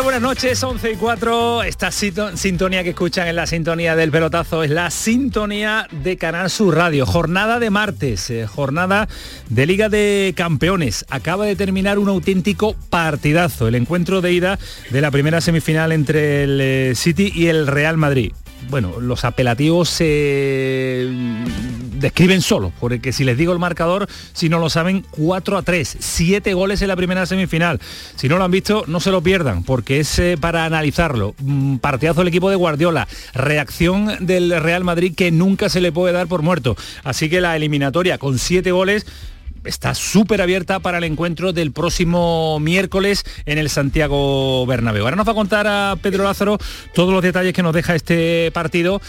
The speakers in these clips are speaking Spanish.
Buenas noches, 11 y 4. Esta sintonía que escuchan en la sintonía del pelotazo es la sintonía de Canal Sur Radio. Jornada de martes, eh, jornada de Liga de Campeones. Acaba de terminar un auténtico partidazo, el encuentro de ida de la primera semifinal entre el eh, City y el Real Madrid bueno, los apelativos se describen solo, porque si les digo el marcador, si no lo saben, 4 a 3, 7 goles en la primera semifinal. Si no lo han visto, no se lo pierdan, porque es eh, para analizarlo. Mm, partidazo del equipo de Guardiola, reacción del Real Madrid que nunca se le puede dar por muerto. Así que la eliminatoria con 7 goles está súper abierta para el encuentro del próximo miércoles en el Santiago Bernabéu. Ahora nos va a contar a Pedro Lázaro todos los detalles que nos deja este partido.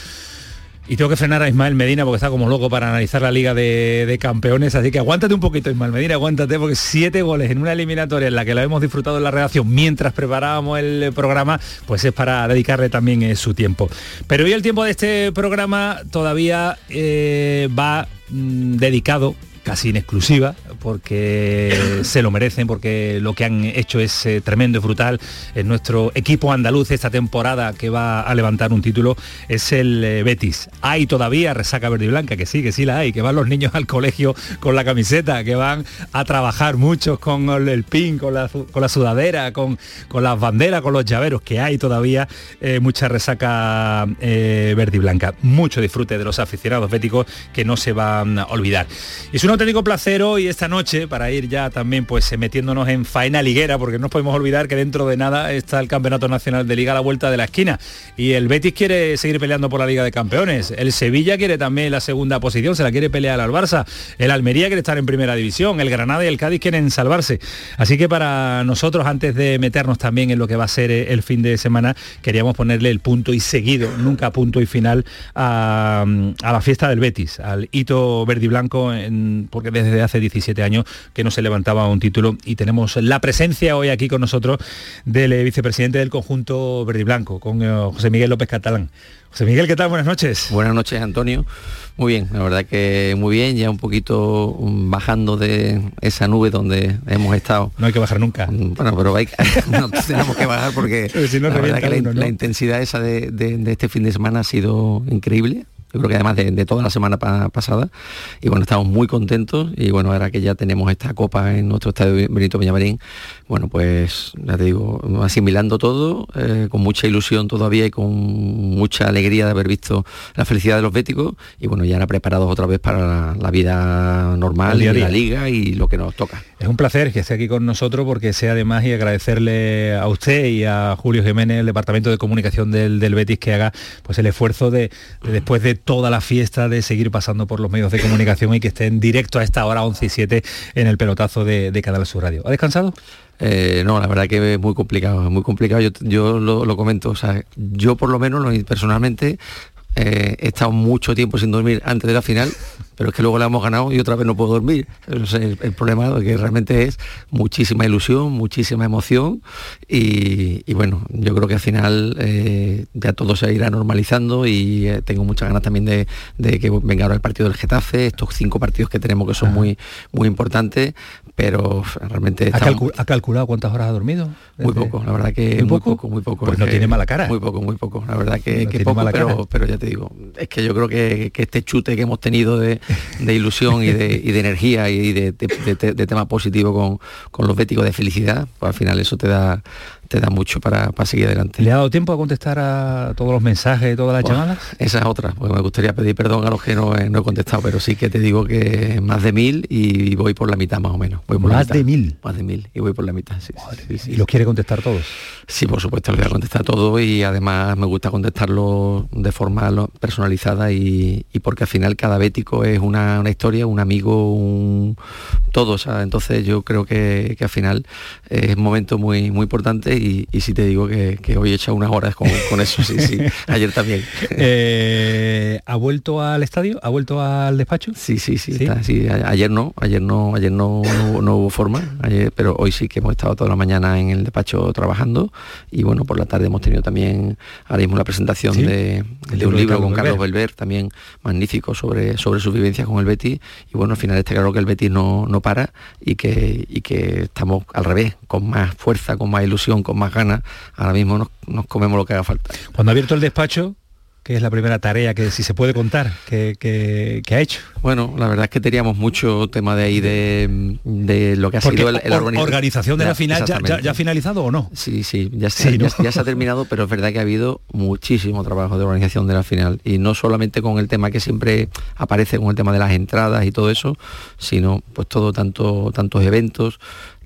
Y tengo que frenar a Ismael Medina porque está como loco para analizar la Liga de, Campeones. Así que aguántate un poquito, Ismael Medina, aguántate, porque siete goles en una eliminatoria en la que lo hemos disfrutado en la redacción mientras preparábamos el programa, pues es para dedicarle también eh, su tiempo. Pero hoy el tiempo de este programa todavía eh, va mm, dedicado casi en exclusiva, porque se lo merecen, porque lo que han hecho es eh, tremendo y brutal. En nuestro equipo andaluz esta temporada que va a levantar un título es el eh, Betis. Hay todavía resaca verde y blanca, que sí, que sí la hay, que van los niños al colegio con la camiseta, que van a trabajar muchos con el pin, con la, con la sudadera, con, con las banderas, con los llaveros, que hay todavía eh, mucha resaca verde y blanca. Mucho disfrute de los aficionados béticos que no se van a olvidar. Es una auténtico placer hoy, esta noche, para ir ya también pues eh, metiéndonos en faena liguera, porque no podemos olvidar que dentro de nada está el Campeonato Nacional de Liga a la vuelta de la esquina. Y el Betis quiere seguir peleando por la Liga de Campeones. El Sevilla quiere también la segunda posición, se la quiere pelear al Barça. El Almería quiere estar en primera división. El Granada y el Cádiz quieren salvarse. Así que para nosotros, antes de meternos también en lo que va a ser eh, el fin de semana, queríamos ponerle el punto y seguido, nunca punto y final, a, a la fiesta del Betis, al hito verde y blanco en porque desde hace 17 años que no se levantaba un título y tenemos la presencia hoy aquí con nosotros del eh, vicepresidente del conjunto verde y blanco, con eh, José Miguel López Catalán. José Miguel, ¿qué tal? Buenas noches. Buenas noches, Antonio. Muy bien, la verdad que muy bien, ya un poquito mm, bajando de esa nube donde hemos estado. No hay que bajar nunca. Mm, bueno, pero hay, no, tenemos que bajar porque la verdad que la, intensidad esa de, este fin de semana ha sido increíble yo creo que además de, toda la semana pasada. Y bueno, estamos muy contentos y bueno, ahora que ya tenemos esta copa en nuestro estadio Benito Villamarín, bueno, pues ya te digo, asimilando todo, eh, con mucha ilusión todavía y con mucha alegría de haber visto la felicidad de los béticos y bueno, ya ahora preparados otra vez para la, vida normal y la liga y lo que nos toca. Es un placer que esté aquí con nosotros porque sea además y agradecerle a usted y a Julio Jiménez, el Departamento de Comunicación del, Betis, que haga pues el esfuerzo de después de toda la fiesta de seguir pasando por los medios de comunicación y que esté en directo a esta hora 11 y 7 en el pelotazo de, de Canal Radio. ¿Ha descansado? Eh, no, la verdad que es muy complicado, es muy complicado. Yo, lo, comento, o sea, yo por lo menos personalmente eh, he estado mucho tiempo sin dormir antes de la final pero es que luego la hemos ganado y otra vez no puedo dormir. el, problema que realmente es muchísima ilusión, muchísima emoción y, bueno, yo creo que al final eh, ya todo se irá normalizando y eh, tengo muchas ganas también de, que venga ahora el partido del Getafe, estos cinco partidos que tenemos que son muy, muy importantes, pero realmente... ¿Ha, calculado cuántas horas ha dormido? Muy poco, la verdad que muy, poco? muy poco, Pues no tiene mala cara. Muy poco, muy poco, la verdad que, poco, pero, pero, ya te digo, es que yo creo que este chute que hemos tenido de, de ilusión y de, energía y de, tema positivo con, con los béticos de felicidad, pues al final eso te da te da mucho para, seguir adelante. ¿Le ha dado tiempo a contestar a todos los mensajes, todas las llamadas? Esa es otra, porque me gustaría pedir perdón a los que no, he contestado, pero sí que te digo que más de mil y voy por la mitad más o menos. ¿Más de mil? Más de mil y voy por la mitad, sí. ¿Y los quiere contestar todos? Sí, por supuesto, los voy a contestar todos y además me gusta contestarlo de forma personalizada y, porque al final cada bético es una, historia, un amigo, un todo, entonces yo creo que, al final es un momento muy, muy importante y, sí te digo que, hoy he echado unas horas con, eso, sí, sí, ayer también. Eh, ¿Ha vuelto al estadio? ¿Ha vuelto al despacho? Sí, sí, sí, ¿Sí? ayer no, ayer no, ayer no, no, hubo forma, ayer, pero hoy sí que hemos estado toda la mañana en el despacho trabajando y bueno, por la tarde hemos tenido también ahora mismo la presentación de, un libro con Carlos Belver, también magnífico sobre, sobre sus vivencias con el Betis y bueno, al final está claro que el Betis no, no para y que, y que estamos al revés, con más fuerza, con más ilusión, con más ganas, ahora mismo nos, nos comemos lo que haga falta. Cuando ha abierto el despacho, ¿Qué es la primera tarea que si se puede contar que, ha hecho? Bueno, la verdad es que teníamos mucho tema de ahí de, lo que ha sido el, organización de la final ya, ha finalizado o no? Sí, sí, ya, ya, se ha terminado, pero es verdad que ha habido muchísimo trabajo de organización de la final y no solamente con el tema que siempre aparece con el tema de las entradas y todo eso, sino pues todo tanto tantos eventos,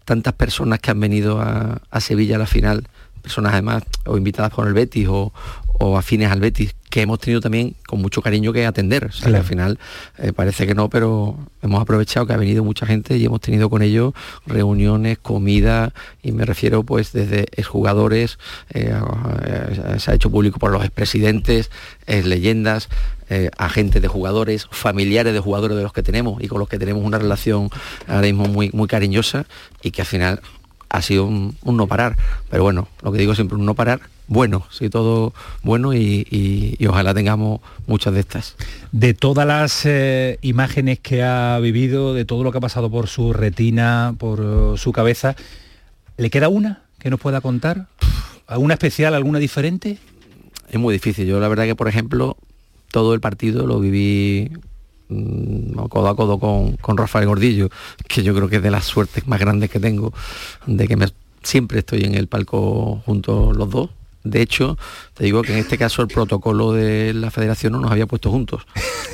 tantas personas que han venido a, a Sevilla a la final personas además o invitadas por el Betis o, o afines al Betis, que hemos tenido también con mucho cariño que atender. al final eh, parece que no, pero hemos aprovechado que ha venido mucha gente y hemos tenido con ellos reuniones, comida, y me refiero pues desde exjugadores, eh, se ha hecho público por los expresidentes, leyendas, eh, agentes de jugadores, familiares de jugadores de los que tenemos y con los que tenemos una relación ahora mismo muy, muy cariñosa y que al final ha sido un, no parar. Pero bueno, lo que digo siempre, un no parar bueno, sí, todo bueno y, ojalá tengamos muchas de estas. De todas las eh, imágenes que ha vivido, de todo lo que ha pasado por su retina, por uh, su cabeza, ¿le queda una que nos pueda contar? ¿Alguna especial, alguna diferente? Es muy difícil. Yo la verdad que, por ejemplo, todo el partido lo viví mm, codo a codo con, con, Rafael Gordillo, que yo creo que es de las suertes más grandes que tengo, de que me, siempre estoy en el palco junto los dos de hecho, te digo que en este caso el protocolo de la federación no nos había puesto juntos,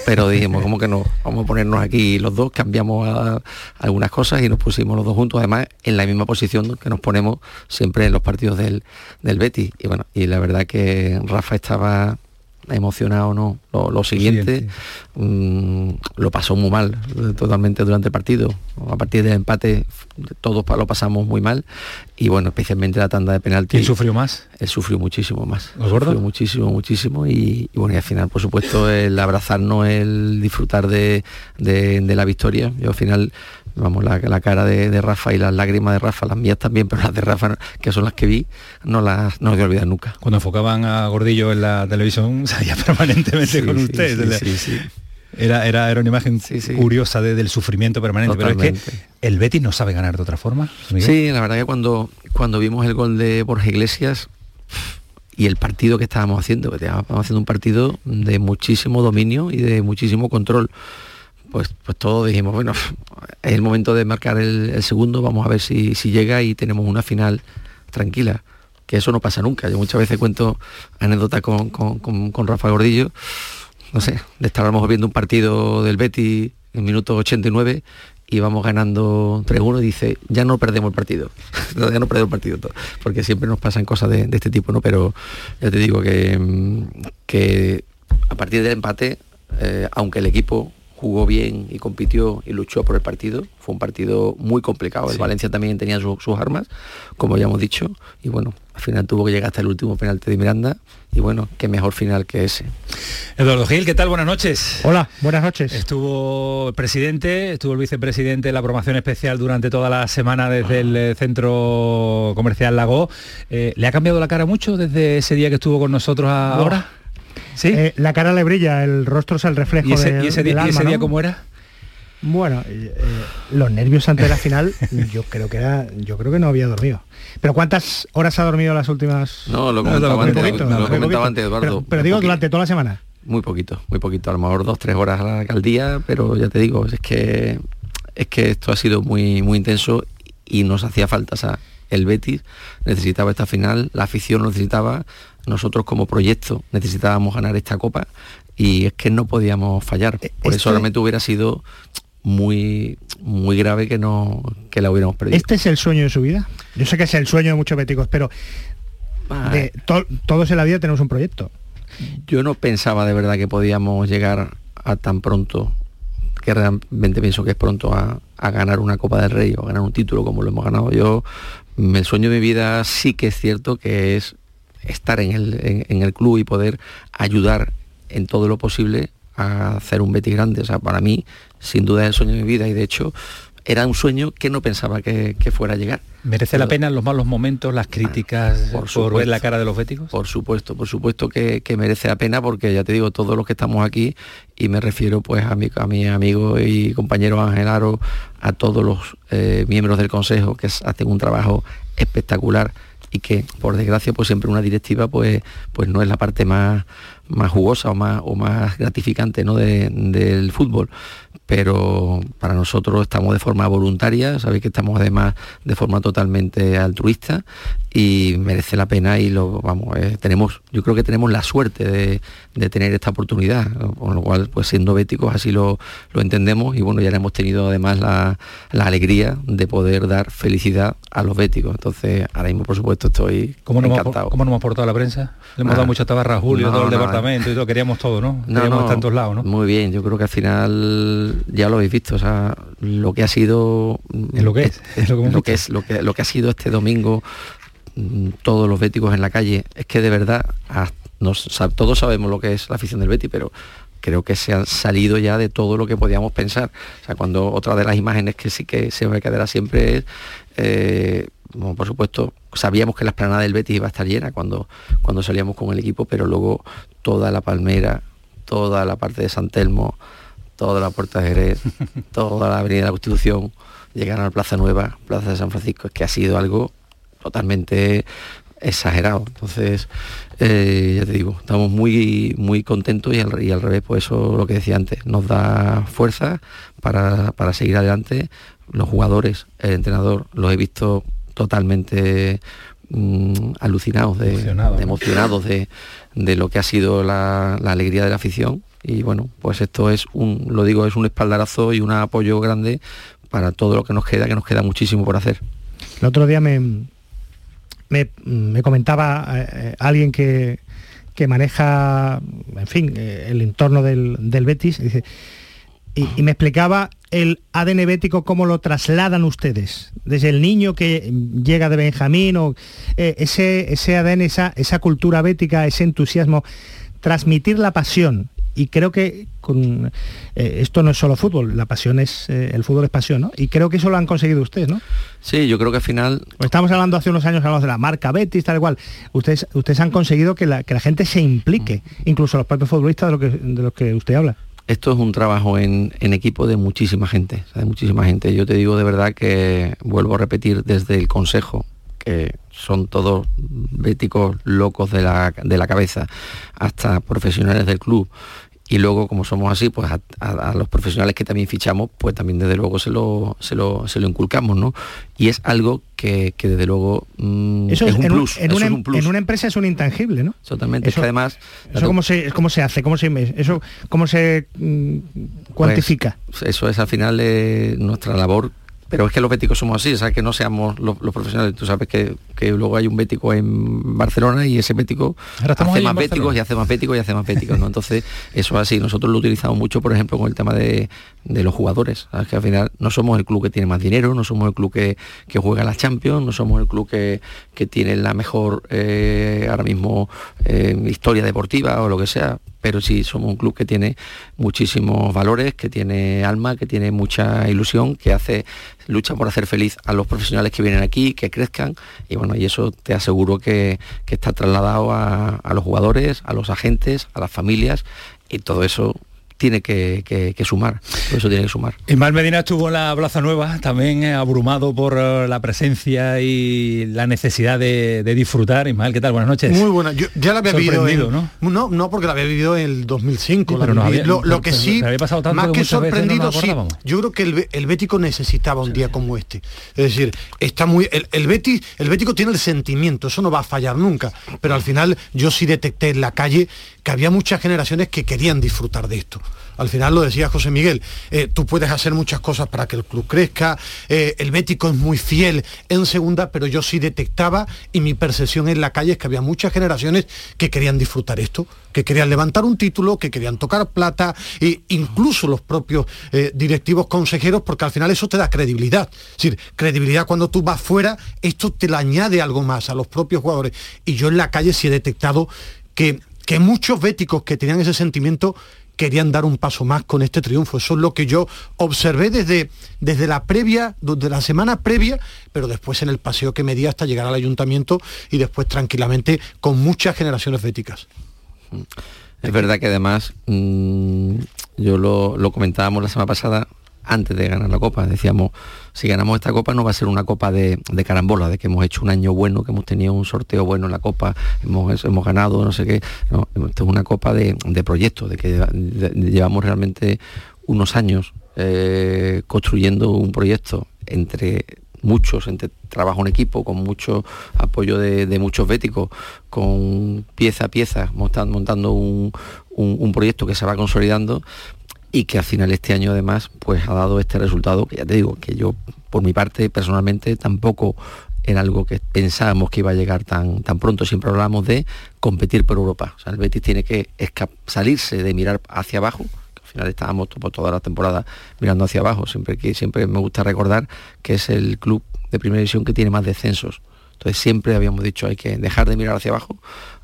pero dijimos, como que no? Vamos a ponernos aquí los dos, cambiamos algunas cosas y nos pusimos los dos juntos, además en la misma posición que nos ponemos siempre en los partidos del, del Betis. Y bueno, y la verdad que Rafa estaba emocionado no. Lo, siguiente, mm, lo pasó muy mal, totalmente durante el partido. A partir del empate todos lo pasamos muy mal y bueno, especialmente la tanda de penalti. ¿Quién sufrió más? Él sufrió muchísimo más. ¿Los Sufrió muchísimo, muchísimo y, bueno, y al final, por supuesto, el abrazarnos, el disfrutar de, de la victoria. Yo al final vamos, la, la cara de, Rafa y las lágrimas de Rafa, las mías también, pero las de Rafa, que son las que vi, no las no voy a olvidar nunca. Cuando enfocaban a Gordillo en la televisión, permanentemente con usted. Sí, era, era, era, una imagen curiosa del sufrimiento permanente, pero es que el Betis no sabe ganar de otra forma. Sí, la verdad que cuando, cuando vimos el gol de Borja Iglesias y el partido que estábamos haciendo, que estábamos haciendo un partido de muchísimo dominio y de muchísimo control pues, pues todos dijimos, bueno, es el momento de marcar el, segundo, vamos a ver si, llega y tenemos una final tranquila, eso no pasa nunca. Yo muchas veces cuento anécdota con, con, Rafa Gordillo, no sé, le estábamos viendo un partido del Betty en minuto 89 y vamos ganando 3-1 y dice, ya no perdemos el partido, ya no perdemos el partido, porque siempre nos pasan cosas de, este tipo, ¿no? Pero ya te digo que, mm, que a partir del empate, eh, aunque el equipo jugó bien y compitió y luchó por el partido. Fue un partido muy complicado. El Valencia también tenía sus armas, como ya hemos dicho, y bueno, al final tuvo que llegar hasta el último penalti de Miranda y bueno, qué mejor final que ese. Eduardo Gil, ¿qué tal? Buenas noches. Hola, buenas noches. Estuvo el presidente, estuvo el vicepresidente de la promoción especial durante toda la semana desde el eh, centro comercial Lago. Eh, ¿Le ha cambiado la cara mucho desde ese día que estuvo con nosotros ahora? Eh, la cara le brilla, el rostro es el reflejo ¿Y ese, ¿y ese día, cómo era? Bueno, eh, los nervios antes de la final, yo creo que era, yo creo que no había dormido. Pero ¿cuántas horas ha dormido las últimas? No, lo comentaba, antes, Eduardo. Pero, digo durante toda la semana. Muy poquito, muy poquito, a lo mejor dos, tres horas al día, pero ya te digo, es que es que esto ha sido muy, muy intenso y nos hacía falta. O sea, el Betis necesitaba esta final, la afición lo necesitaba, nosotros como proyecto necesitábamos ganar esta copa y es que no podíamos fallar. Eh, Por eso realmente hubiera sido muy muy grave que no que la hubiéramos perdido. ¿Este es el sueño de su vida? Yo sé que es el sueño de muchos béticos, pero de todos en la vida tenemos un proyecto. Yo no pensaba de verdad que podíamos llegar a tan pronto, que realmente pienso que es pronto a, a ganar una Copa del Rey o ganar un título como lo hemos ganado. Yo el sueño de mi vida sí que es cierto que es estar en el, en el club y poder ayudar en todo lo posible a hacer un Betis grande. O sea, para mí, sin duda es el sueño de mi vida y de hecho era un sueño que no pensaba que, fuera a llegar. ¿Merece la pena en los malos momentos las críticas por, ver la cara de los béticos? Por supuesto, por supuesto que, merece la pena porque ya te digo, todos los que estamos aquí, y me refiero pues a mi, a mi amigo y compañero Ángel Aro, a todos los eh, miembros del Consejo que hacen un trabajo espectacular y que por desgracia pues siempre una directiva pues, pues no es la parte más, más jugosa o más, o más gratificante ¿no? del fútbol pero para nosotros estamos de forma voluntaria, sabéis que estamos además de forma totalmente altruista y merece la pena y lo vamos, eh, tenemos, yo creo que tenemos la suerte de, tener esta oportunidad, con lo cual pues siendo béticos así lo, entendemos y bueno, ya hemos tenido además la, alegría de poder dar felicidad a los béticos. Entonces, ahora mismo por supuesto estoy ¿Cómo encantado. ¿Cómo nos hemos portado la prensa? Le hemos dado ah, mucha tabarra a Julio, todo el departamento y todo, queríamos todo, ¿no? Queríamos no, lados, ¿no? Muy bien, yo creo que al final ya lo habéis visto, o sea, lo que ha sido es lo que es, lo, que, es lo que lo que ha sido este domingo mm, todos los béticos en la calle, es que de verdad todos sabemos lo que es la afición del Betty, pero creo que se han salido ya de todo lo que podíamos pensar. O sea, cuando otra de las imágenes que sí que se me quedará siempre es, eh, por supuesto, sabíamos que la esplanada del Betis iba a estar llena cuando, cuando salíamos con el equipo, pero luego toda la palmera, toda la parte de San Telmo, toda la Puerta de Jerez, toda la Avenida de la Constitución, llegar a la Plaza Nueva, Plaza de San Francisco, es que ha sido algo totalmente exagerado. Entonces, eh, ya te digo, estamos muy, muy contentos y al, y al, revés, pues eso lo que decía antes, nos da fuerza para, seguir adelante. Los jugadores, el entrenador, los he visto totalmente mm, alucinados, de, emocionados de, lo que ha sido la alegría de la afición y bueno, pues esto es un, lo digo, es un espaldarazo y un apoyo grande para todo lo que nos queda, que nos queda muchísimo por hacer. El otro día me, me, comentaba eh, alguien que, maneja, en fin, eh, el entorno del, Betis, y, me explicaba el ADN bético, cómo lo trasladan ustedes, desde el niño que llega de Benjamín, o eh, ese, ese ADN, esa, esa cultura bética, ese entusiasmo, transmitir la pasión, y creo que con, eh, esto no es solo fútbol, la pasión es, eh, el fútbol es pasión, ¿no? Y creo que eso lo han conseguido ustedes, ¿no? Sí, yo creo que al final... Pues estamos hablando hace unos años, hablamos de la marca Betis, tal cual. Ustedes, ustedes han conseguido que la, que la gente se implique, mm. incluso los propios futbolistas de lo que, de lo que usted habla. Esto es un trabajo en, en equipo de muchísima gente, de muchísima gente. Yo te digo de verdad que vuelvo a repetir desde el Consejo, que son todos béticos locos de la, de la cabeza, hasta profesionales del club, y luego como somos así pues a, los profesionales que también fichamos pues también desde luego se lo, se lo, se lo inculcamos no y es algo que, desde luego mm, eso es, un, plus, en, una, en, una, empresa es un intangible no totalmente es que además eso cómo se cómo se hace cómo se eso cómo se mm, cuantifica. pues, eso es al final de nuestra labor pero es que los béticos somos así, o sea, que no seamos los, profesionales. Tú sabes que, luego hay un bético en Barcelona y ese bético hace más béticos y hace más béticos y hace más béticos, ¿no? Entonces, eso es así. Nosotros lo utilizamos mucho, por ejemplo, con el tema de, los jugadores. Que al final no somos el club que tiene más dinero, no somos el club que, juega las Champions, no somos el club que, tiene la mejor eh, ahora mismo eh, historia deportiva o lo que sea, pero sí somos un club que tiene muchísimos valores, que tiene alma, que tiene mucha ilusión, que hace lucha por hacer feliz a los profesionales que vienen aquí, que crezcan y bueno, y eso te aseguro que, está trasladado a, a los jugadores, a los agentes, a las familias y todo eso tiene que, sumar, eso tiene que sumar. Ismael Medina estuvo en la Plaza Nueva, también eh, abrumado por eh, la presencia y la necesidad de, disfrutar. Ismael, ¿qué tal? Buenas noches. Muy buenas, yo ya la había vivido ¿no? ¿no? No, porque la había vivido en el 2005. pero no lo, que sí, más que sorprendido, sí, yo creo que el, el, Bético necesitaba un día como este. Es decir, está muy... El, el, Betis, el Bético tiene el sentimiento, eso no va a fallar nunca, pero al final yo sí detecté en la calle que había muchas generaciones que querían disfrutar de esto Al final lo decía José Miguel, eh, tú puedes hacer muchas cosas para que el club crezca, eh, el Bético es muy fiel en segunda, pero yo sí detectaba y mi percepción en la calle es que había muchas generaciones que querían disfrutar esto, que querían levantar un título, que querían tocar plata, e incluso los propios eh, directivos consejeros, porque al final eso te da credibilidad. Es decir, credibilidad cuando tú vas fuera, esto te le añade algo más a los propios jugadores. Y yo en la calle sí he detectado que, que muchos béticos que tenían ese sentimiento querían dar un paso más con este triunfo. Eso es lo que yo observé desde, desde la previa, desde la semana previa, pero después en el paseo que me di hasta llegar al ayuntamiento y después tranquilamente con muchas generaciones béticas. Es verdad que además, mm, yo lo, lo comentábamos la semana pasada, antes de ganar la copa. Decíamos, si ganamos esta copa no va a ser una copa de, carambola, de que hemos hecho un año bueno, que hemos tenido un sorteo bueno en la copa, hemos, hemos ganado, no sé qué. Esto es una copa de, de proyectos, de que llevamos realmente unos años eh, construyendo un proyecto entre muchos, entre trabajo en equipo, con mucho apoyo de, muchos béticos, con pieza a pieza, montando, un, un, proyecto que se va consolidando y que al final este año además pues ha dado este resultado que ya te digo que yo por mi parte personalmente tampoco era algo que pensábamos que iba a llegar tan, tan pronto. Siempre hablamos de competir por Europa. O sea, el Betis tiene que salirse de mirar hacia abajo. al final estábamos toda la temporada mirando hacia abajo. Siempre, que, siempre me gusta recordar que es el club de primera división que tiene más descensos. Entonces siempre habíamos dicho hay que dejar de mirar hacia abajo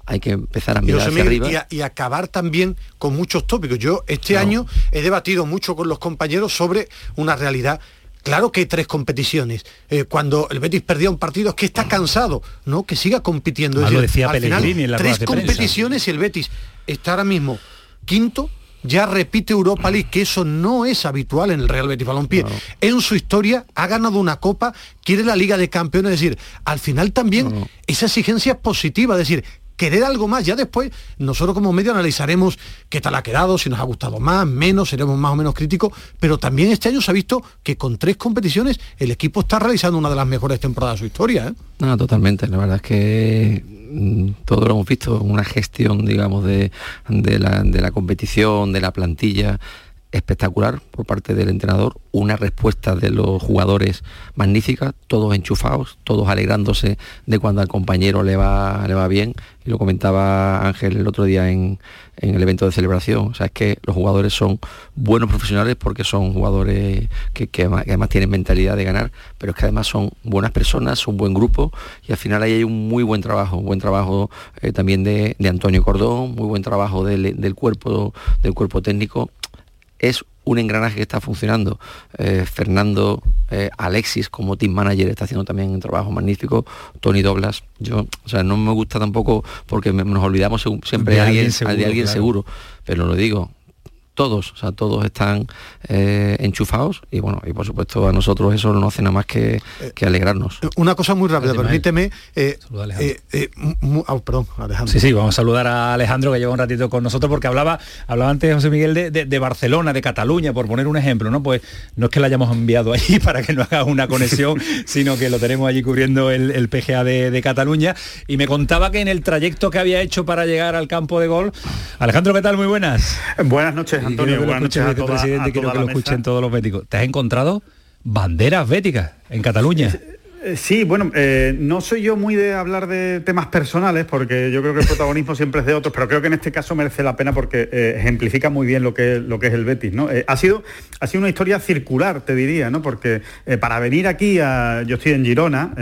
hay que empezar a mirar hacia arriba. Y, acabar también con muchos tópicos. Yo este año he debatido mucho con los compañeros sobre una realidad Claro que hay tres competiciones. Eh, cuando el Betis perdía un partido es que está cansado, ¿no? Que siga compitiendo. lo decía al final, tres competiciones y el Betis está ahora mismo quinto, ya repite Europa League, que eso no es habitual en el Real Betis Balompié. En su historia ha ganado una copa, quiere la Liga de Campeones, es decir, al final también esa exigencia es positiva, es decir, querer algo más. Ya después nosotros como medio analizaremos qué tal ha quedado, si nos ha gustado más, menos, seremos más o menos críticos, pero también este año se ha visto que con tres competiciones el equipo está realizando una de las mejores temporadas de su historia. ¿eh? Totalmente. La verdad es que mm, todo lo hemos visto, una gestión, digamos, de, de, la, de la competición, de la plantilla espectacular por parte del entrenador, una respuesta de los jugadores magnífica, todos enchufados, todos alegrándose de cuando al compañero le va, le va bien. Y lo comentaba Ángel el otro día en, el evento de celebración. O sea, es que los jugadores son buenos profesionales porque son jugadores que, además, tienen mentalidad de ganar, pero es que además son buenas personas, son buen grupo y al final ahí hay un muy buen trabajo, un buen trabajo eh, también de, Antonio Cordón, muy buen trabajo del, del cuerpo, del cuerpo técnico es un engranaje que está funcionando. Eh, Fernando eh, Alexis como team manager está haciendo también un trabajo magnífico. Tony Doblas, yo, o sea, no me gusta tampoco porque nos olvidamos siempre de alguien, de alguien seguro, pero lo digo, todos, o sea, todos están eh, enchufados y bueno, y por supuesto a nosotros eso no hace nada más que, que alegrarnos. Una cosa muy rápida, permíteme. Eh, eh, oh, perdón, Alejandro. Sí, sí, vamos a saludar a Alejandro que lleva un ratito con nosotros porque hablaba, hablaba antes José Miguel de, Barcelona, de Cataluña, por poner un ejemplo, ¿no? Pues no es que la hayamos enviado allí para que no haga una conexión, sino que lo tenemos allí cubriendo el, PGA de, de, Cataluña. Y me contaba que en el trayecto que había hecho para llegar al campo de gol. Alejandro, ¿qué tal? Muy buenas. Buenas noches. Antonio, buenas noches a presidente, quiero que lo escuchen todos los béticos. ¿Te has encontrado banderas béticas en Cataluña? Eh, sí, bueno, eh, no soy yo muy de hablar de temas personales porque yo creo que el protagonismo siempre es de otros, pero creo que en este caso merece la pena porque eh, ejemplifica muy bien lo que, lo que es el Betis. ¿no? ha, sido, ha sido una historia circular, te diría, ¿no? porque para venir aquí, a, yo estoy en Girona,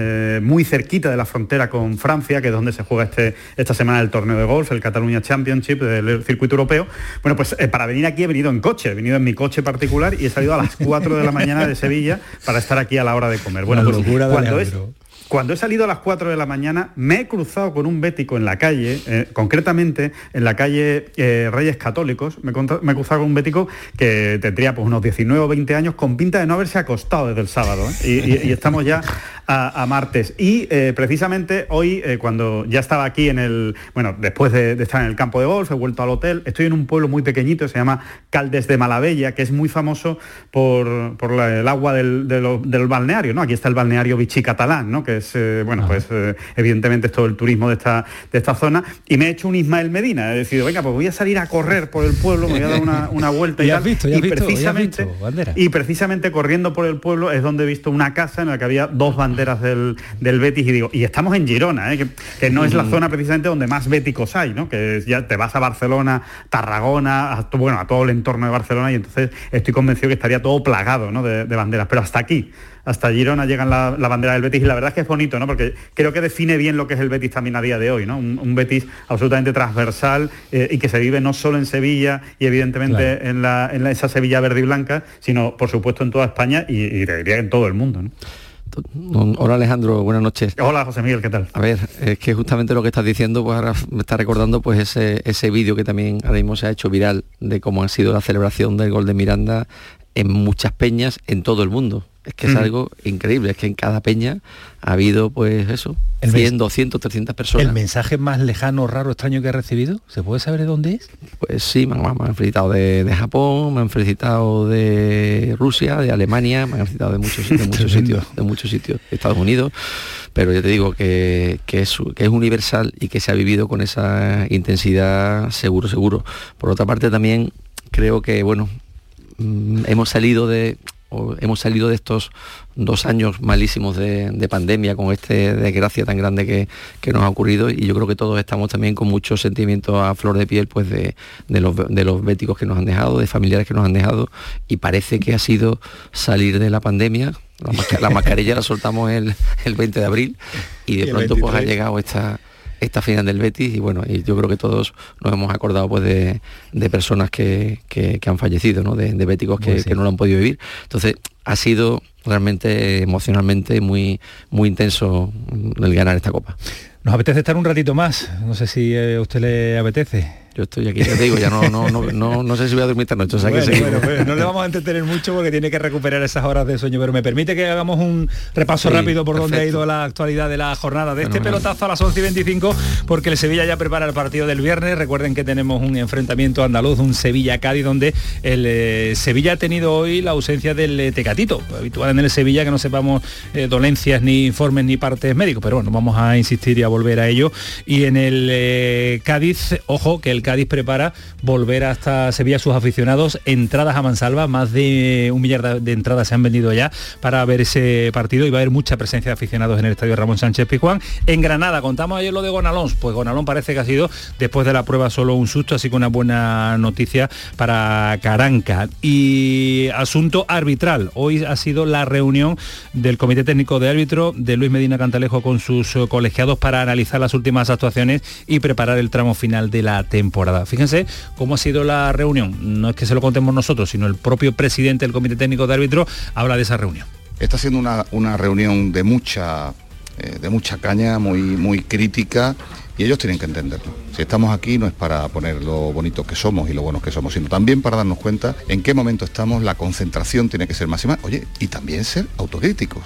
muy cerquita de la frontera con Francia, que es donde se juega este, esta semana el torneo de golf, el Cataluña Championship del circuito europeo. Bueno, pues para venir aquí he venido en coche, he venido en mi coche particular y he salido a las 4 de la mañana de Sevilla para estar aquí a la hora de comer. Bueno, pues, cuando he salido a las 4 de la mañana, me he cruzado con un bético en la calle, eh, concretamente en la calle eh, Reyes Católicos, me, he cruzado con un bético que tendría pues, unos 19 o 20 años con pinta de no haberse acostado desde el sábado. ¿eh? Y, estamos ya a, martes. Y eh, precisamente hoy, eh, cuando ya estaba aquí en el, bueno, después de, estar en el campo de golf, he vuelto al hotel, estoy en un pueblo muy pequeñito, se llama Caldes de Malavella, que es muy famoso por, el agua del, balneario, ¿no? Aquí está el balneario Vichy Catalán, ¿no? Que es, eh, bueno, ah. pues evidentemente es todo el turismo de esta, de esta zona. Y me he hecho un Ismael Medina, he decidido, venga, pues voy a salir a correr por el pueblo, me voy a dar una, vuelta y, y precisamente, y precisamente corriendo por el pueblo es donde he visto una casa en la que había dos banderas del, Betis y digo, y estamos en Girona, ¿eh? que, no es la zona precisamente donde más béticos hay, ¿no? que ya te vas a Barcelona, Tarragona, a, bueno, a todo el entorno de Barcelona y entonces estoy convencido que estaría todo plagado ¿no? de, banderas, pero hasta aquí, hasta Girona llegan la, bandera del Betis y la verdad es que es bonito, ¿no? Porque creo que define bien lo que es el Betis también a día de hoy, ¿no? Un, Betis absolutamente transversal eh, y que se vive no solo en Sevilla y evidentemente en, la, en esa Sevilla verde y blanca, sino por supuesto en toda España y, y diría en todo el mundo, ¿no? Hola Alejandro, buenas noches. Hola José Miguel, ¿qué tal? A ver, es que justamente lo que estás diciendo, pues ahora me está recordando pues ese, ese vídeo que también ahora mismo se ha hecho viral de cómo ha sido la celebración del gol de Miranda en muchas peñas en todo el mundo. Es que es algo increíble, es que en cada peña ha habido pues eso, el 100, 200, 300 personas. ¿El mensaje más lejano, raro, extraño que ha recibido? ¿Se puede saber de dónde es? Pues sí, me, han felicitado de, Japón, me han felicitado de Rusia, de Alemania, me han felicitado de muchos, de muchos sitios, de muchos sitios, Estados Unidos, pero ya te digo que, que, es, que es universal y que se ha vivido con esa intensidad seguro, seguro. Por otra parte también creo que, bueno, mm, hemos salido de hemos salido de estos dos años malísimos de, pandemia con este desgracia tan grande que, nos ha ocurrido y yo creo que todos estamos también con mucho sentimiento a flor de piel pues de, los, de los béticos que nos han dejado, de familiares que nos han dejado y parece que ha sido salir de la pandemia. La, mascarilla la soltamos el, el 20 de abril y de pronto pues ha llegado esta esta final del Betis y bueno, y yo creo que todos nos hemos acordado pues de, personas que, han fallecido, ¿no? de, de béticos que, pues que, no lo han podido vivir. Entonces, ha sido realmente emocionalmente muy, muy intenso el ganar esta copa. Nos apetece estar un ratito más, no sé si a usted le apetece. Yo estoy aquí, ya te digo, ya no, no, no, no, sé si voy a dormir esta noche. O sea que bueno, pues no le vamos a entretener mucho porque tiene que recuperar esas horas de sueño, pero me permite que hagamos un repaso rápido por donde ha ido la actualidad de la jornada de este pelotazo a las 11 y 25, porque el Sevilla ya prepara el partido del viernes. Recuerden que tenemos un enfrentamiento andaluz, un Sevilla-Cádiz, donde el eh, Sevilla ha tenido hoy la ausencia del eh, Tecatito, habitual en el Sevilla que no sepamos eh, dolencias ni informes ni partes médicos, pero bueno, vamos a insistir y a volver a ello. Y en el Cádiz, ojo, que el Cádiz prepara volver hasta Sevilla sus aficionados, entradas a mansalva, más de un millar de entradas se han vendido ya para ver ese partido y va a haber mucha presencia de aficionados en el estadio Ramón Sánchez Pijuán. En Granada, contamos ayer lo de Gonalón, pues Gonalón parece que ha sido después de la prueba solo un susto, así que una buena noticia para Caranca. Y asunto arbitral, hoy ha sido la reunión del Comité Técnico de Árbitro de Luis Medina Cantalejo con sus colegiados para analizar las últimas actuaciones y preparar el tramo final de la temporada. Fíjense cómo ha sido la reunión. No es que se lo contemos nosotros, sino el propio presidente del Comité Técnico de Árbitro habla de esa reunión. Está siendo una, reunión de mucha, eh, de mucha caña, muy, muy crítica y ellos tienen que entenderlo. Si estamos aquí no es para poner lo bonito que somos y lo buenos que somos, sino también para darnos cuenta en qué momento estamos, la concentración tiene que ser máxima, oye, y también ser autocríticos.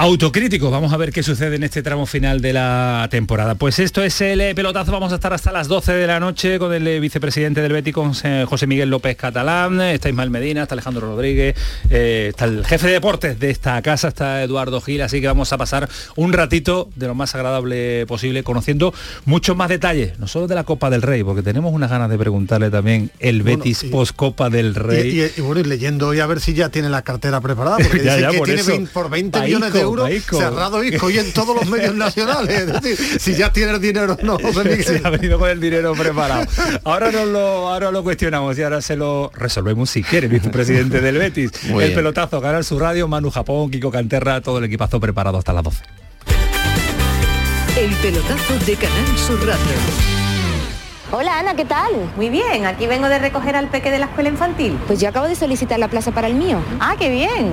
Autocríticos, vamos a ver qué sucede en este tramo final de la temporada. Pues esto es el eh, pelotazo, vamos a estar hasta las 12 de la noche con el eh, vicepresidente del Betis, con eh, José Miguel López Catalán, está Ismael Medina, está Alejandro Rodríguez, está el jefe de deportes de esta casa, está Eduardo Gil, así que vamos a pasar un ratito de lo más agradable posible, conociendo muchos más detalles, no solo de la Copa del Rey, porque tenemos unas ganas de preguntarle también el Betis post Copa del Rey. Y, bueno, y leyendo hoy a ver si ya tiene la cartera preparada, porque ya, que tiene por 20 millones de euros cerrado Isco y en todos los medios nacionales. Es decir, si ya tiene el dinero no, Se ha venido con el dinero preparado. Ahora no lo, ahora lo cuestionamos y ahora se lo resolvemos si quiere, el presidente del Betis. el pelotazo, Canal Su Radio, Manu Japón, Kiko Canterra, todo el equipazo preparado hasta las 12. El pelotazo de Canal Sur Radio. Hola Ana, ¿qué tal? Muy bien, aquí vengo de recoger al peque de la escuela infantil. Pues yo acabo de solicitar la plaza para el mío. Ah, qué bien.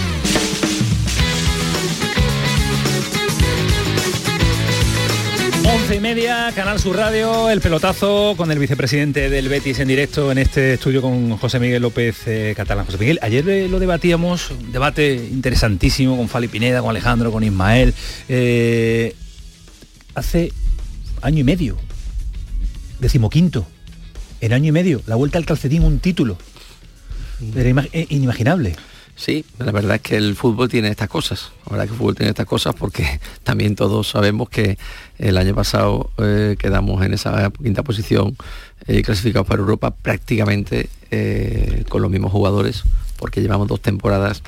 11 y media, Canal Sur Radio, el pelotazo con el vicepresidente del Betis en directo en este estudio con José Miguel López eh, Catalán. José Miguel, ayer lo debatíamos, un debate interesantísimo con Fali Pineda, con Alejandro, con Ismael. Eh, hace año y medio, decimoquinto, en año y medio, la vuelta al calcetín, un título. Era eh, inimaginable. Sí, la verdad es que el fútbol tiene estas cosas. La verdad que el fútbol tiene estas cosas porque también todos sabemos que el año pasado eh, quedamos en esa quinta posición eh, clasificados para Europa prácticamente eh, con los mismos jugadores porque llevamos dos temporadas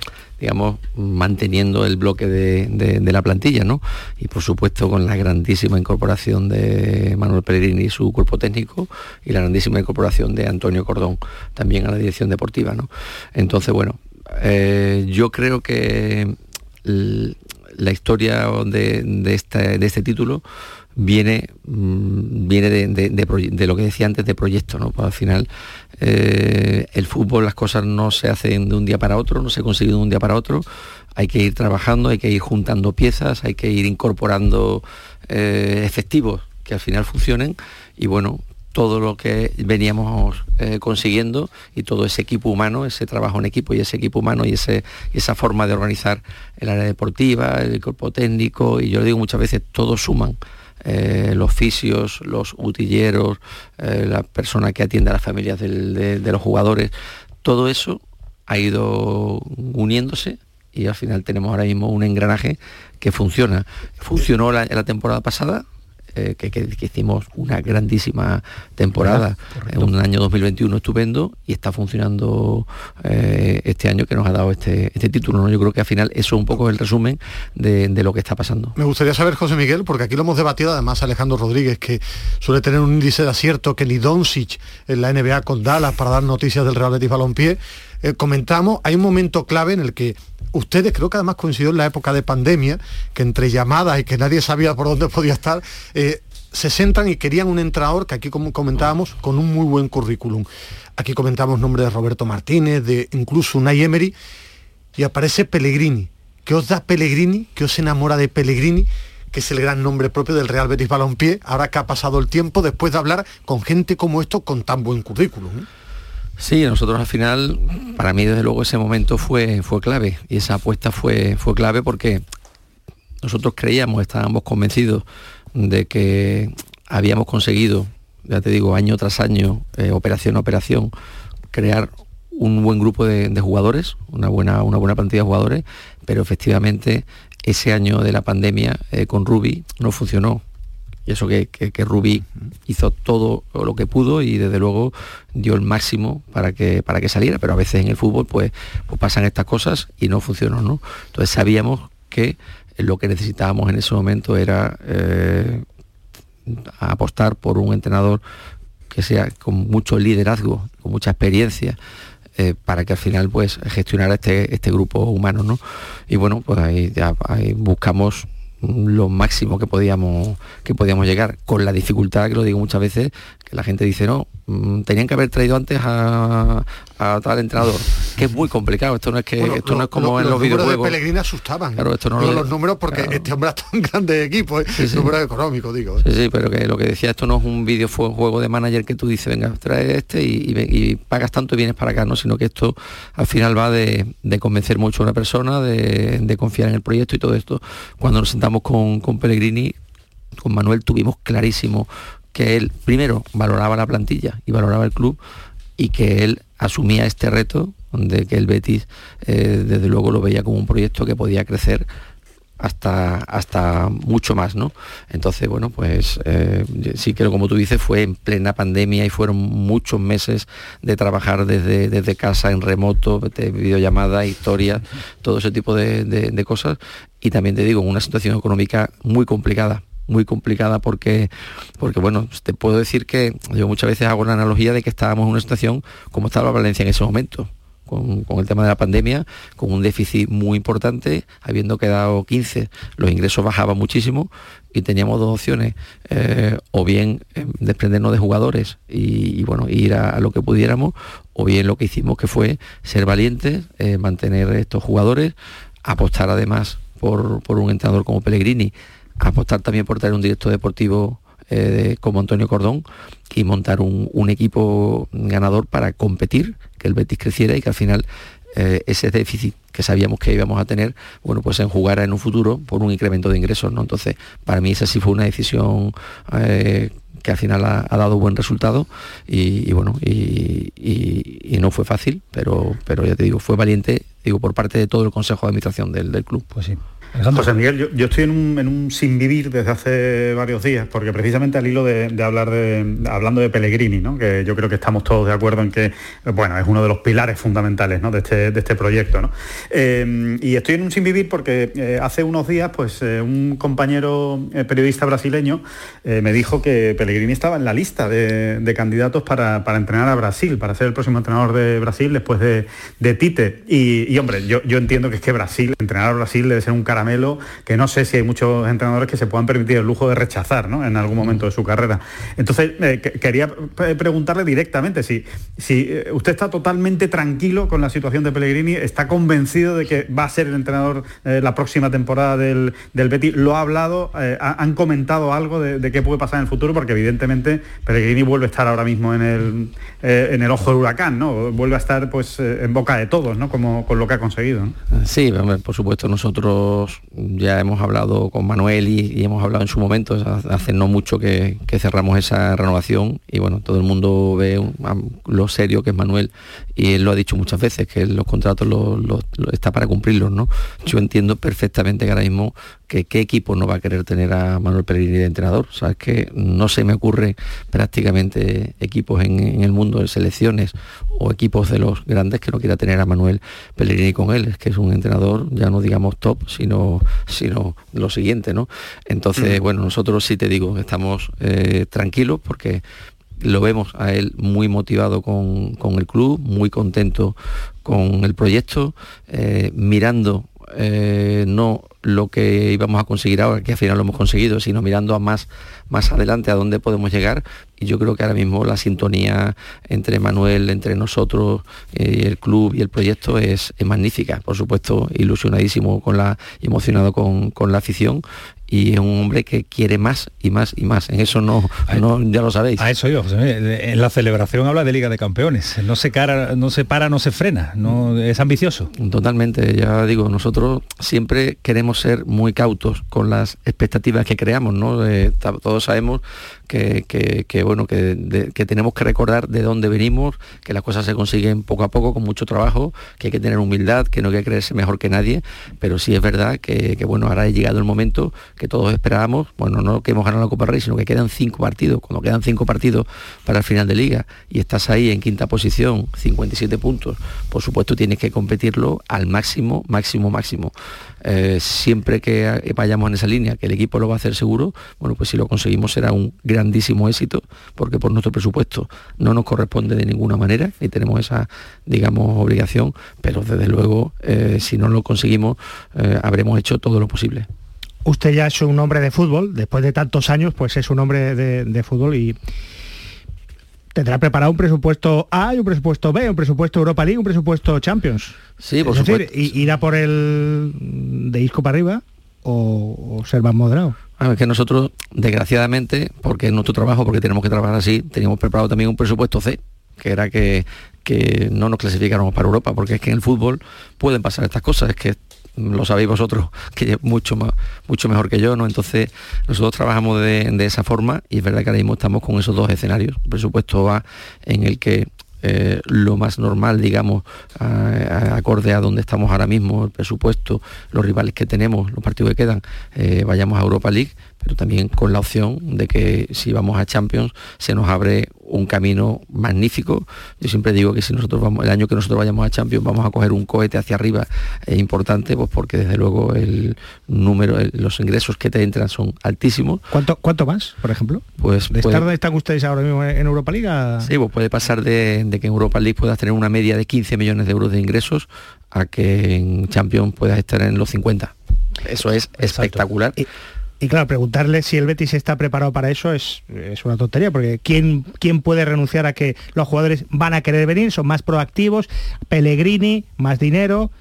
digamos, manteniendo el bloque de, la plantilla, ¿no? Y por supuesto con la grandísima incorporación de Manuel Pellegrini y su cuerpo técnico y la grandísima incorporación de Antonio Cordón también a la dirección deportiva, ¿no? Entonces, bueno, eh, yo creo que la historia de, este título viene, mm, viene de, lo que decía antes de proyecto, ¿no? Pues al final eh, el fútbol, las cosas no se hacen de un día para otro, no se consiguen de un día para otro, hay que ir trabajando, hay que ir juntando piezas, hay que ir incorporando eh, efectivos que al final funcionen y bueno, todo lo que veníamos eh, consiguiendo y todo ese equipo humano, ese trabajo en equipo y ese equipo humano y, ese, esa forma de organizar el área deportiva, el cuerpo técnico, y yo digo muchas veces, todos suman. Eh, los fisios, los utilleros, eh, la persona que atiende a las familias de, los jugadores, todo eso ha ido uniéndose y al final tenemos ahora mismo un engranaje que funciona. Funcionó la temporada pasada, eh, que, hicimos una grandísima temporada, en un año 2021 estupendo y está funcionando eh, este año que nos ha dado este, este título. ¿no? Yo creo que al final eso es un poco el resumen de, lo que está pasando. Me gustaría saber, José Miguel, porque aquí lo hemos debatido además Alejandro Rodríguez, que suele tener un índice de acierto que ni Doncic en la NBA con Dallas para dar noticias del Real Betis Balompié. Eh, comentamos, hay un momento clave en el que ustedes creo que además coincidió en la época de pandemia, que entre llamadas y que nadie sabía por dónde podía estar, eh, se centran y querían un entrenador que aquí como comentábamos con un muy buen currículum. Aquí comentamos nombre de Roberto Martínez, de incluso Unai Emery, y aparece Pellegrini. ¿Qué os da Pellegrini? ¿Qué os enamora de Pellegrini? que es el gran nombre propio del Real Betis Balompié, ahora que ha pasado el tiempo, después de hablar con gente como esto con tan buen currículum. Sí, nosotros al final, para mí desde luego ese momento fue, fue clave y esa apuesta fue, fue clave porque nosotros creíamos, estábamos convencidos de que habíamos conseguido, ya te digo, año tras año, eh, operación a operación, crear un buen grupo de, jugadores, una buena, una buena plantilla de jugadores, pero efectivamente ese año de la pandemia eh, con Ruby no funcionó. Y eso que, que, Rubí hizo todo lo que pudo y desde luego dio el máximo para que, para que saliera, pero a veces en el fútbol pues, pues pasan estas cosas y no funcionó. ¿no? Entonces sabíamos que lo que necesitábamos en ese momento era eh, apostar por un entrenador que sea con mucho liderazgo, con mucha experiencia, eh, para que al final pues gestionara este, este grupo humano. ¿no? Y bueno, pues ahí ya ahí buscamos lo máximo que podíamos que podíamos llegar con la dificultad que lo digo muchas veces que la gente dice no tenían que haber traído antes a, a tal entrenador que es muy complicado esto no es que esto no es como en los, videojuegos de Pellegrini asustaban claro esto no los números porque este hombre es tan grande equipo ¿eh? sí, número económico digo ¿eh? sí sí pero que lo que decía esto no es un videojuego de manager que tú dices venga trae este y, pagas tanto y vienes para acá no sino que esto al final va de, convencer mucho a una persona de, de, confiar en el proyecto y todo esto. Cuando nos sentamos con, con Pellegrini con Manuel tuvimos clarísimo que él primero valoraba la plantilla y valoraba el club y que él asumía este reto de que el Betis eh, desde luego lo veía como un proyecto que podía crecer hasta, hasta mucho más, ¿no? Entonces, bueno, pues eh, sí que como tú dices, fue en plena pandemia y fueron muchos meses de trabajar desde, desde casa, en remoto, de videollamada, historias, todo ese tipo de, de cosas. Y también te digo, una situación económica muy complicada, muy complicada porque, porque bueno, te puedo decir que yo muchas veces hago la analogía de que estábamos en una situación como estaba Valencia en ese momento. Con, el tema de la pandemia, con un déficit muy importante, habiendo quedado 15, los ingresos bajaban muchísimo y teníamos dos opciones, eh, o bien eh, desprendernos de jugadores y, bueno, ir a, lo que pudiéramos, o bien lo que hicimos que fue ser valientes, eh, mantener estos jugadores, apostar además por, por un entrenador como Pellegrini, apostar también por traer un director deportivo eh, como Antonio Cordón y montar un, equipo ganador para competir, que el Betis creciera y que al final eh, ese déficit que sabíamos que íbamos a tener, bueno, pues en jugar en un futuro por un incremento de ingresos, ¿no? Entonces, para mí esa sí fue una decisión eh, que al final ha, dado buen resultado y, bueno, y, no fue fácil, pero, pero ya te digo, fue valiente, digo, por parte de todo el Consejo de Administración del, del club. Pues sí. José Miguel, yo, estoy en un, en sin vivir desde hace varios días, porque precisamente al hilo de, hablar de, hablando de Pellegrini, ¿no? que yo creo que estamos todos de acuerdo en que, bueno, es uno de los pilares fundamentales ¿no? de, este, de este proyecto. ¿no? Eh, y estoy en un sin vivir porque eh, hace unos días, pues eh, un compañero periodista brasileño me dijo que Pellegrini estaba en la lista de, candidatos para, entrenar a Brasil, para ser el próximo entrenador de Brasil después de, Tite. Y, hombre, yo, yo entiendo que es que Brasil, entrenar a Brasil debe ser un cara que no sé si hay muchos entrenadores que se puedan permitir el lujo de rechazar en algún momento de su carrera. Entonces, eh, quería preguntarle directamente si, si eh, usted está totalmente tranquilo con la situación de Pellegrini, está convencido de que va a ser el entrenador eh, la próxima temporada del, del Betis, lo ha hablado, han comentado algo de, qué puede pasar en el futuro, porque evidentemente Pellegrini vuelve a estar ahora mismo en el, en el ojo del huracán, ¿no? Vuelve a estar pues en boca de todos, ¿no? Como con lo que ha conseguido. Sí, por supuesto, nosotros ya hemos hablado con Manuel y, hemos hablado en su momento, hace no mucho que, cerramos esa renovación y bueno, todo el mundo ve lo serio que es Manuel y él lo ha dicho muchas veces, que los contratos está para cumplirlos, ¿no? Yo entiendo perfectamente que ahora mismo que qué equipo no va a querer tener a Manuel Pellegrini de entrenador, sabes que no se me ocurre prácticamente equipos en, el mundo de selecciones o equipos de los grandes que no quiera tener a Manuel Pellegrini con él, es que es un entrenador, ya no digamos top, sino, sino lo siguiente, ¿no? Entonces, mm. bueno, nosotros sí te digo, estamos eh, tranquilos porque lo vemos a él muy motivado con, el club, muy contento con el proyecto, eh, mirando eh, no lo que íbamos a conseguir ahora, que al final lo hemos conseguido, sino mirando a más, más adelante a dónde podemos llegar. Y yo creo que ahora mismo la sintonía entre Manuel, entre nosotros, eh, el club y el proyecto es, magnífica. Por supuesto, ilusionadísimo con la, emocionado con, con la afición y es un hombre que quiere más y más y más. En eso no, no ya lo sabéis. A eso yo, en la celebración habla de Liga de Campeones. No se, cara, no se para, no se frena, no es ambicioso. Totalmente, ya digo, nosotros siempre queremos ser muy cautos con las expectativas que creamos, ¿no? Eh, todos sabemos que, bueno, que, que, tenemos que recordar de dónde venimos, que las cosas se consiguen poco a poco, con mucho trabajo, que hay que tener humildad, que no hay que creerse mejor que nadie, pero sí es verdad que, bueno, ahora ha llegado el momento que todos esperábamos, bueno, no que hemos ganado la Copa Rey, sino que quedan cinco partidos, cuando quedan cinco partidos para el final de liga y estás ahí en quinta posición, 57 puntos, por supuesto tienes que competirlo al máximo, máximo, máximo. Eh, siempre que vayamos en esa línea, que el equipo lo va a hacer seguro, bueno, pues si lo conseguimos será un grandísimo éxito, porque por nuestro presupuesto no nos corresponde de ninguna manera, y tenemos esa, digamos, obligación, pero desde luego, eh, si no lo conseguimos, eh, habremos hecho todo lo posible. Usted ya es un hombre de fútbol, después de tantos años, pues es un hombre de fútbol y tendrá preparado un presupuesto A y un presupuesto B, un presupuesto Europa League, un presupuesto Champions. Sí, por es supuesto. Decir, ¿Irá por el de Isco para arriba o, ser más moderado? es que nosotros, desgraciadamente, porque es nuestro trabajo, porque tenemos que trabajar así, teníamos preparado también un presupuesto C, que era que, que no nos clasificáramos para Europa, porque es que en el fútbol pueden pasar estas cosas, es que lo sabéis vosotros, que mucho, mucho mejor que yo, ¿no? Entonces, nosotros trabajamos de, de, esa forma y es verdad que ahora mismo estamos con esos dos escenarios. Un presupuesto va en el que eh, lo más normal, digamos, acorde a donde estamos ahora mismo, el presupuesto, los rivales que tenemos, los partidos que quedan, eh, vayamos a Europa League, pero también con la opción de que si vamos a Champions se nos abre un camino magnífico. Yo siempre digo que si nosotros vamos, el año que nosotros vayamos a Champions vamos a coger un cohete hacia arriba eh, importante, pues porque desde luego el número, los ingresos que te entran son altísimos. ¿Cuánto, cuánto más, por ejemplo? Pues ¿De estar donde están ustedes ahora mismo en Europa League? Sí, pues puede pasar de, que en Europa League puedas tener una media de 15 millones de euros de ingresos a que en Champions puedas estar en los 50. Eso es espectacular. Y claro, preguntarle si el Betis está preparado para eso es, es una tontería, porque ¿quién, ¿quién puede renunciar a que los jugadores van a querer venir? Son más proactivos, Pellegrini, más dinero.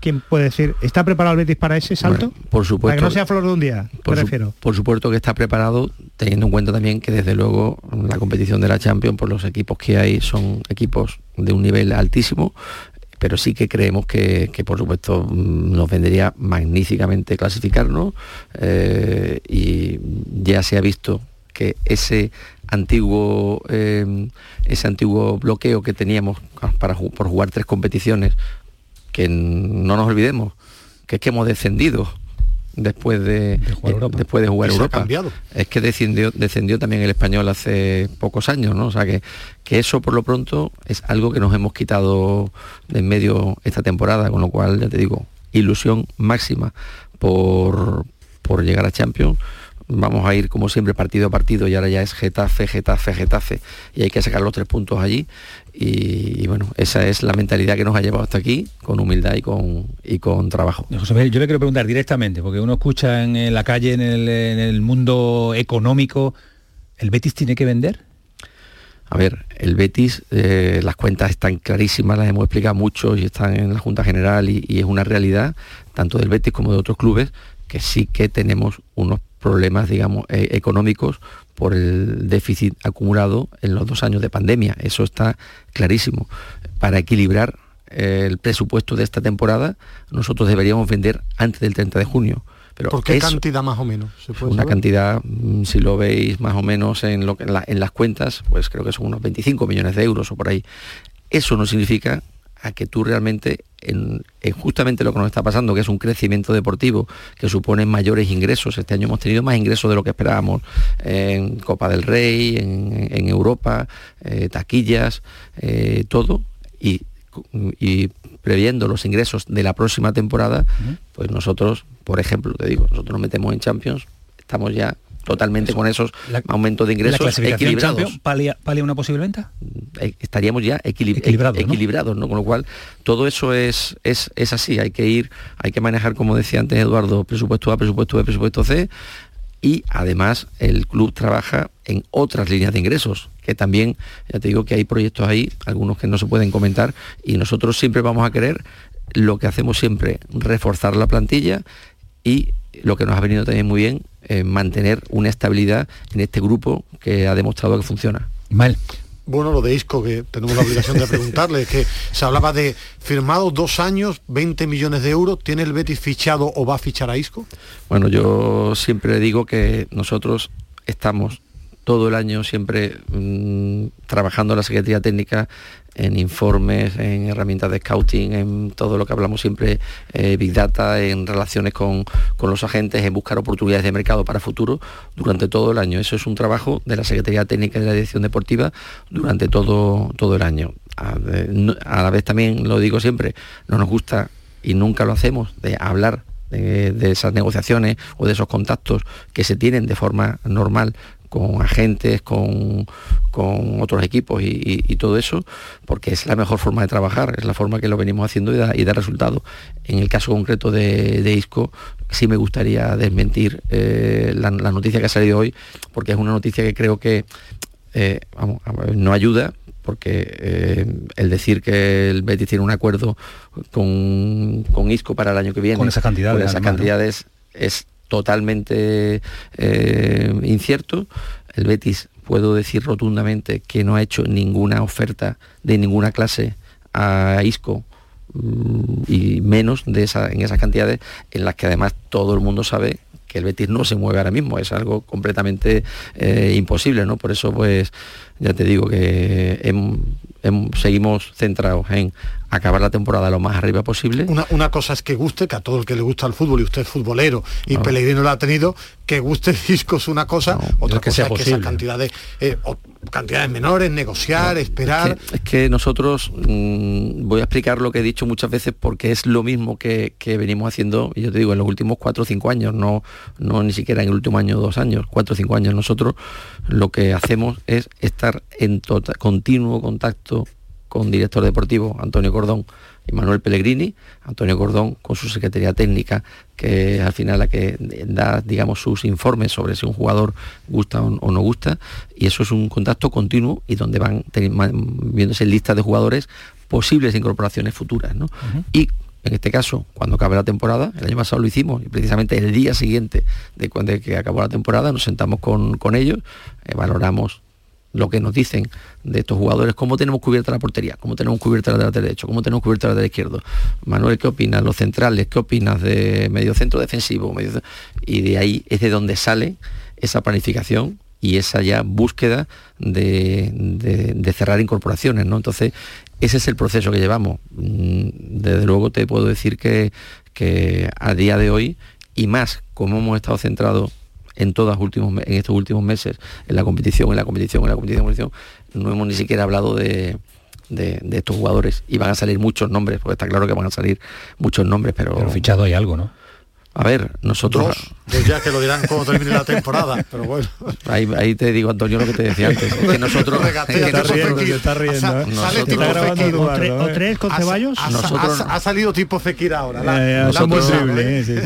¿Quién puede decir, ¿está preparado el Betis para ese salto? por supuesto. Para que no sea flor de un día, por refiero. por supuesto que está preparado, teniendo en cuenta también que desde luego la competición de la Champions, por los equipos que hay, son equipos de un nivel altísimo pero sí que creemos que, por supuesto mm, nos vendría magníficamente clasificarnos eh, y ya se ha visto que ese antiguo eh, ese antiguo bloqueo que teníamos para por jugar tres competiciones que no nos olvidemos que es que hemos descendido después de, jugar Europa. después de jugar Europa. Es que descendió, descendió también el español hace pocos años, ¿no? O sea que, que eso por lo pronto es algo que nos hemos quitado de en medio esta temporada, con lo cual ya te digo, ilusión máxima por, por llegar a Champions vamos a ir como siempre partido a partido y ahora ya es Getafe, Getafe, Getafe y hay que sacar los tres puntos allí y, bueno, esa es la mentalidad que nos ha llevado hasta aquí con humildad y con, y con trabajo. José Miguel, yo le quiero preguntar directamente, porque uno escucha en, la calle, en el, mundo económico, ¿el Betis tiene que vender? A ver, el Betis, eh, las cuentas están clarísimas, las hemos explicado mucho y están en la Junta General y, y, es una realidad, tanto del Betis como de otros clubes, que sí que tenemos unos problemas, digamos, eh, económicos por el déficit acumulado en los dos años de pandemia. Eso está clarísimo. Para equilibrar eh, el presupuesto de esta temporada, nosotros deberíamos vender antes del 30 de junio. Pero ¿Por qué cantidad más o menos? una cantidad, mm, si lo veis más o menos en, lo, en, en las cuentas, pues creo que son unos 25 millones de euros o por ahí. Eso no significa a que tú realmente, en, justamente lo que nos está pasando, que es un crecimiento deportivo que supone mayores ingresos, este año hemos tenido más ingresos de lo que esperábamos en Copa del Rey, en, Europa, eh, taquillas, eh, todo, y, previendo los ingresos de la próxima temporada, pues nosotros, por ejemplo, te digo, nosotros nos metemos en Champions, estamos ya totalmente con esos aumentos de ingresos equilibrados. Palia, una posible venta? Eh, estaríamos ya equilibrados, ¿no? Con lo cual, todo eso es, es, es así, hay que ir, hay que manejar, como decía antes Eduardo, presupuesto A, presupuesto B, presupuesto C, y además el club trabaja en otras líneas de ingresos, que también, ya te digo que hay proyectos ahí, algunos que no se pueden comentar, y nosotros siempre vamos a querer lo que hacemos siempre, reforzar la plantilla y lo que nos ha venido también muy bien, mantener una estabilidad en este grupo que ha demostrado que funciona. Mal. Bueno, lo de Isco, que tenemos la obligación de preguntarle, es que se hablaba de firmado dos años, 20 millones de euros, ¿tiene el Betis fichado o va a fichar a Isco? Bueno, yo siempre digo que nosotros estamos todo el año siempre mm, trabajando en la Secretaría Técnica en informes, en herramientas de scouting, en todo lo que hablamos siempre, eh, Big Data, en relaciones con, los agentes, en buscar oportunidades de mercado para futuro durante todo el año. Eso es un trabajo de la Secretaría Técnica de la Dirección Deportiva durante todo, todo el año. A, la vez también, lo digo siempre, no nos gusta y nunca lo hacemos de hablar de, esas negociaciones o de esos contactos que se tienen de forma normal con agentes, con, otros equipos y, todo eso, porque es la mejor forma de trabajar, es la forma que lo venimos haciendo y da, y resultados. En el caso concreto de, ISCO, sí me gustaría desmentir eh, la, noticia que ha salido hoy, porque es una noticia que creo que eh, no ayuda, porque eh, el decir que el Betis tiene un acuerdo con, con ISCO para el año que viene, con esas cantidades, esas cantidades es totalmente eh, incierto. El Betis puedo decir rotundamente que no ha hecho ninguna oferta de ninguna clase a Isco mm, y menos de esa, en esas cantidades en las que además todo el mundo sabe que el Betis no se mueve ahora mismo, es algo completamente eh, imposible, ¿no? Por eso, pues, ya te digo que seguimos centrados en acabar la temporada lo más arriba posible. Una, cosa es que guste, que a todo el que le gusta el fútbol, y usted es futbolero, y Pellegrino lo ha tenido, que guste disco es una cosa, otra que cosa es que esas cantidades, eh, cantidades menores, negociar, esperar. Es que, nosotros, mm, voy a explicar lo que he dicho muchas veces porque es lo mismo que, venimos haciendo, yo te digo, en los últimos cuatro o cinco años, no, no ni siquiera en el último año o dos años, cuatro o cinco años, nosotros lo que hacemos es estar en tota-, continuo contacto con director deportivo Antonio Cordón y Manuel Pellegrini, Antonio Cordón con su secretaría técnica, que es al final la que da, digamos, sus informes sobre si un jugador gusta o no gusta, y eso es un contacto continuo y donde van viéndose listas de jugadores posibles incorporaciones futuras. Y en este caso, cuando acabe la temporada, el año pasado lo hicimos, y precisamente el día siguiente de cuando que acabó la temporada nos sentamos con, ellos, eh, valoramos lo que nos dicen de estos jugadores, cómo tenemos cubierta la portería, cómo tenemos cubierta la de derecho, cómo tenemos cubierta la de izquierdo. Manuel, ¿qué opinas? Los centrales, ¿qué opinas de medio centro defensivo? Y de ahí es de donde sale esa planificación y esa ya búsqueda de, cerrar incorporaciones, ¿no? Entonces, ese es el proceso que llevamos. Mm, desde luego te puedo decir que, que a día de hoy, y más como hemos estado centrados en, todas últimos, en estos últimos meses, en la competición, en la competición, en la competición, no hemos ni siquiera hablado de, estos jugadores y van a salir muchos nombres, porque está claro que van a salir muchos nombres, pero... Pero fichado hay algo, ¿no? A ver, nosotros... pues ya que lo dirán cuando termine la temporada, pero bueno. Ahí, te digo, Antonio, lo que te decía antes. que nosotros... está riendo, está riendo. ¿eh? ¿O tres con Ceballos? Ha, salido tipo Fekir ahora. ¿eh?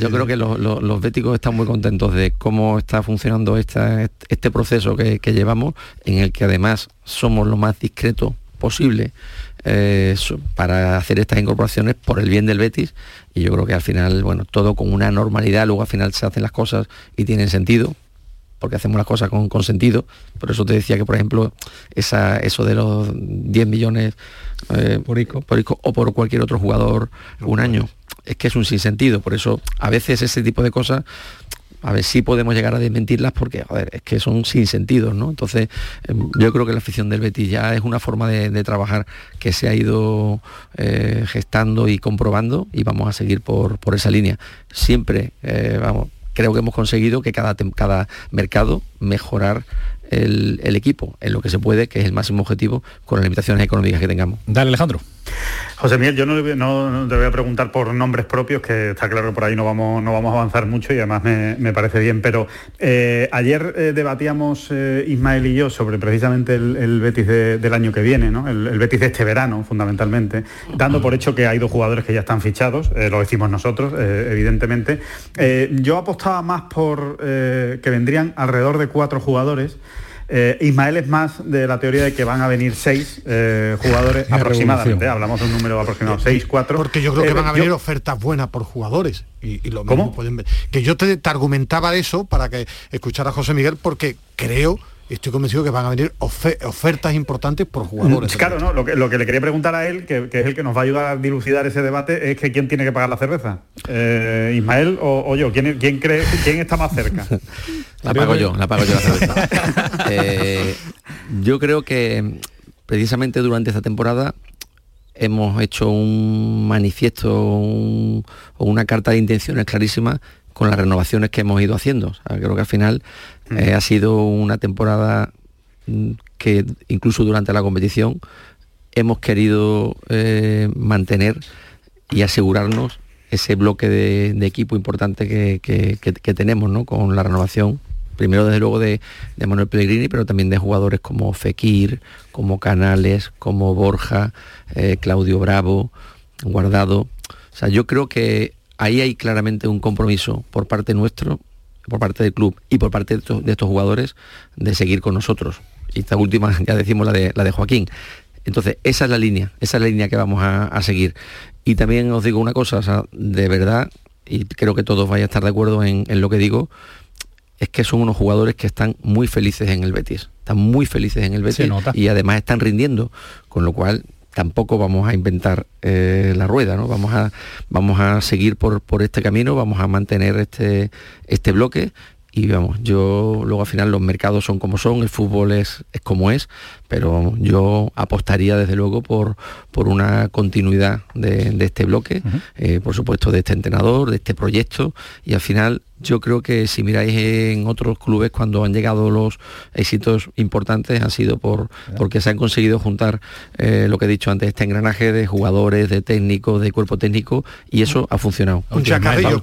Yo creo que los, béticos están muy contentos de cómo está funcionando esta, este proceso que, que llevamos, en el que además somos lo más discretos posible eh, para hacer estas incorporaciones por el bien del Betis y yo creo que al final, bueno, todo con una normalidad, luego al final se hacen las cosas y tienen sentido, porque hacemos las cosas con, sentido. Por eso te decía que, por ejemplo, esa, eso de los 10 millones eh, por, Ico. o por cualquier otro jugador un año, es que es un sinsentido. Por eso a veces ese tipo de cosas a ver si podemos llegar a desmentirlas porque, joder, es que son sin sentido, ¿no? Entonces, em, yo creo que la afición del Betis ya es una forma de, trabajar que se ha ido eh, gestando y comprobando y vamos a seguir por, por esa línea. Siempre, eh, vamos, creo que hemos conseguido que cada, cada mercado mejorar el, el, equipo en lo que se puede, que es el máximo objetivo con las limitaciones económicas que tengamos. Dale, Alejandro. José Miguel, yo no, te voy a preguntar por nombres propios, que está claro que por ahí no vamos, no vamos a avanzar mucho y además me, parece bien, pero eh, ayer eh, debatíamos eh, Ismael y yo sobre precisamente el, Betis del año que viene, ¿no? el, Betis de este verano, fundamentalmente, dando por hecho que hay dos jugadores que ya están fichados, lo decimos nosotros, evidentemente. yo apostaba más por que vendrían alrededor de cuatro jugadores Eh, Ismael es más de la teoría de que van a venir seis eh, jugadores aproximadamente, hablamos de un número aproximado, seis, cuatro. Porque yo creo que van a venir ofertas buenas por jugadores. Y, lo mismo pueden ver. Que yo te, te argumentaba eso para que escuchara a José Miguel, porque creo estoy convencido que van a venir ofertas importantes por jugadores. Mm, claro, no, lo que, lo que le quería preguntar a él, que, es el que nos va a ayudar a dilucidar ese debate, es que quién tiene que pagar la cerveza. Eh, Ismael o, yo, ¿Quién, quién, cree, quién está más cerca? la pago yo, la pago yo la cerveza. Eh, yo creo que precisamente durante esta temporada hemos hecho un manifiesto o una carta de intenciones clarísima con las renovaciones que hemos ido haciendo. creo que al final eh, ha sido una temporada mm, que incluso durante la competición hemos querido eh, mantener y asegurarnos ese bloque de, equipo importante que, tenemos ¿no? con la renovación primero desde luego de, Manuel Pellegrini, pero también de jugadores como Fekir, como Canales, como Borja, eh, Claudio Bravo, Guardado. O sea, yo creo que ahí hay claramente un compromiso por parte nuestro, por parte del club y por parte de estos, jugadores de seguir con nosotros. Y esta última, ya decimos la de, la de Joaquín. Entonces, esa es la línea, esa es la línea que vamos a, seguir. Y también os digo una cosa, de verdad, y creo que todos vais a estar de acuerdo en, lo que digo, es que son unos jugadores que están muy felices en el Betis. Están muy felices en el Betis y además están rindiendo, con lo cual tampoco vamos a inventar eh, la rueda, ¿no? Vamos a, vamos a seguir por, por este camino, vamos a mantener este, este bloque y vamos, yo luego al final los mercados son como son, el fútbol es, es como es, pero yo apostaría desde luego por, por una continuidad de, este bloque, eh, por supuesto de este entrenador, de este proyecto, y al final yo creo que si miráis en otros clubes cuando han llegado los éxitos importantes ha sido por porque se han conseguido juntar eh, lo que he dicho antes, este engranaje de jugadores, de técnicos, de cuerpo técnico y eso ha funcionado. Un chacarrillo,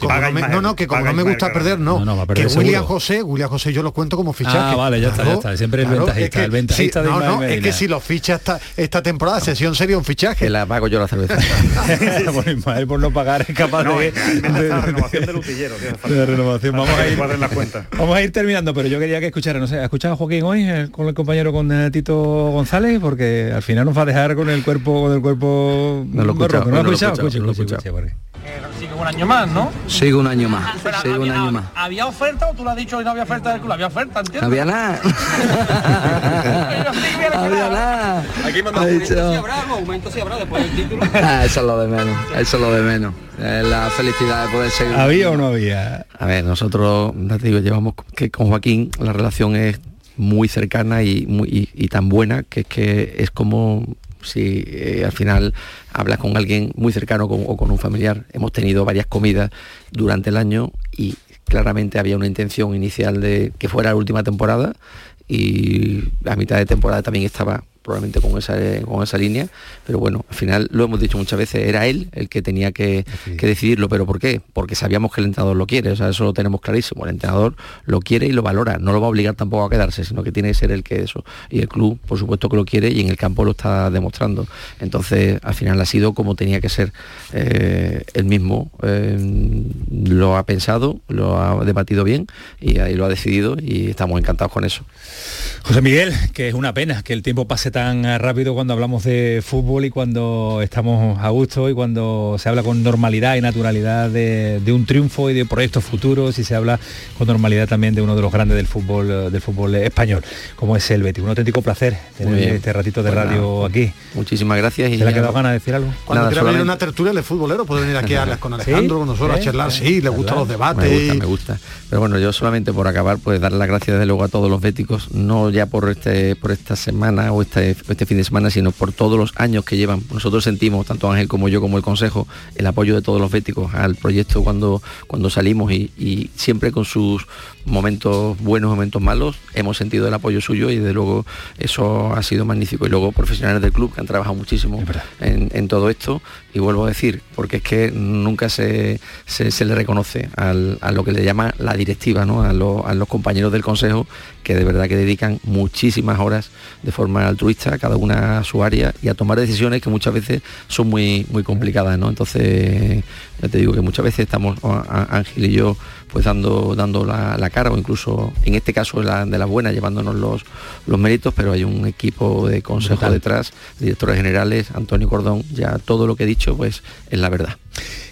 no, no, que como no me gusta perder, no. que William José, William José yo lo cuento como fichaje. Ah, vale, ya está, ya está. Siempre el ventajista, el ventajista de no, no, es que si lo ficha esta, esta temporada, sesión sería un fichaje. Que la pago yo la cerveza. bueno, por no pagar es capaz de, de, renovación del utillero. Vamos a ir, vamos a ir terminando, pero yo quería que escuchara, no sé, ¿ha escuchado Joaquín hoy con el compañero con eh, Tito González? Porque al final nos va a dejar con el cuerpo, con el cuerpo. No lo he escuchado. ¿No lo he escuchado? Sigue un año más, ¿no? Sigue un año más. Sigue un año más. ¿Había oferta o tú lo has dicho y no había oferta del club? Había oferta, ¿entiendes? No había nada. había nada. Aquí mandamos aumento si habrá, aumento si habrá después del título. Ah, eso es lo de menos, eso es lo de menos. la felicidad de poder seguir. ¿Había o no había? A ver, nosotros, te digo, llevamos que con Joaquín la relación es muy cercana y, muy, y tan buena que es que es como si eh, al final hablas con alguien muy cercano o con un familiar. Hemos tenido varias comidas durante el año y claramente había una intención inicial de que fuera la última temporada y a mitad de temporada también estaba probablemente con esa, con esa línea, pero bueno, al final lo hemos dicho muchas veces, era él el que tenía que, decidirlo, pero ¿por qué? Porque sabíamos que el entrenador lo quiere, o sea, eso lo tenemos clarísimo, el entrenador lo quiere y lo valora, no lo va a obligar tampoco a quedarse, sino que tiene que ser el que eso, y el club por supuesto que lo quiere y en el campo lo está demostrando, entonces al final ha sido como tenía que ser eh, él mismo, eh, lo ha pensado, lo ha debatido bien y ahí lo ha decidido y estamos encantados con eso. José Miguel, que es una pena que el tiempo pase tan rápido cuando hablamos de fútbol y cuando estamos a gusto y cuando se habla con normalidad y naturalidad de, un triunfo y de proyectos futuros y se habla con normalidad también de uno de los grandes del fútbol del fútbol español, como es el Betis. Un auténtico placer tener este ratito de pues radio aquí. Muchísimas gracias. Y ¿Se le ha quedado ganas de decir algo? Cuando quiera venir una tertulia de futbolero, puede venir aquí a hablar con Alejandro, con nosotros, a charlar, sí, le gustan los debates. Me gusta, me gusta. Pero bueno, yo solamente por acabar, pues darle las gracias de luego a todos los béticos, no ya por este por esta semana o este, fin de semana, sino por todos los años que llevan. Nosotros sentimos, tanto Ángel como yo, como el Consejo, el apoyo de todos los béticos al proyecto cuando, cuando salimos y, siempre con sus momentos buenos, momentos malos, hemos sentido el apoyo suyo y de luego eso ha sido magnífico. Y luego profesionales del club que han trabajado muchísimo en, todo esto. Y vuelvo a decir, porque es que nunca se, se, le reconoce a lo que le llama la directiva, ¿no? a, a los compañeros del Consejo, que de verdad que dedican muchísimas horas de forma altruista cada una a su área y a tomar decisiones que muchas veces son muy, muy complicadas, ¿no? Entonces, ya te digo que muchas veces estamos, Ángel y yo, pues dando, dando la, cara o incluso en este caso de la, de buena llevándonos los, los méritos, pero hay un equipo de consejo detrás, directores generales, Antonio Cordón, ya todo lo que he dicho pues es la verdad.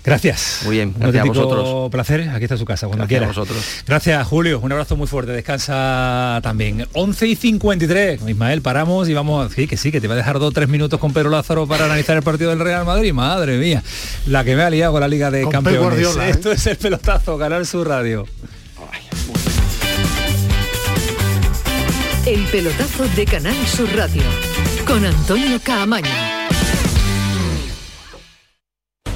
Gracias. Muy bien, gracias a vosotros. placer, aquí está su casa, cuando quiera. vosotros. Gracias, Julio. Un abrazo muy fuerte. Descansa también. 11 y 53. Ismael, paramos y vamos. Sí, que sí, que te va a dejar dos tres minutos con Pedro Lázaro para analizar el partido del Real Madrid. Madre mía, la que me ha liado con la Liga de Campeones. ¿eh? Esto es el pelotazo, Canal Sur Radio. El pelotazo de Canal Sur Radio con Antonio Caamaño.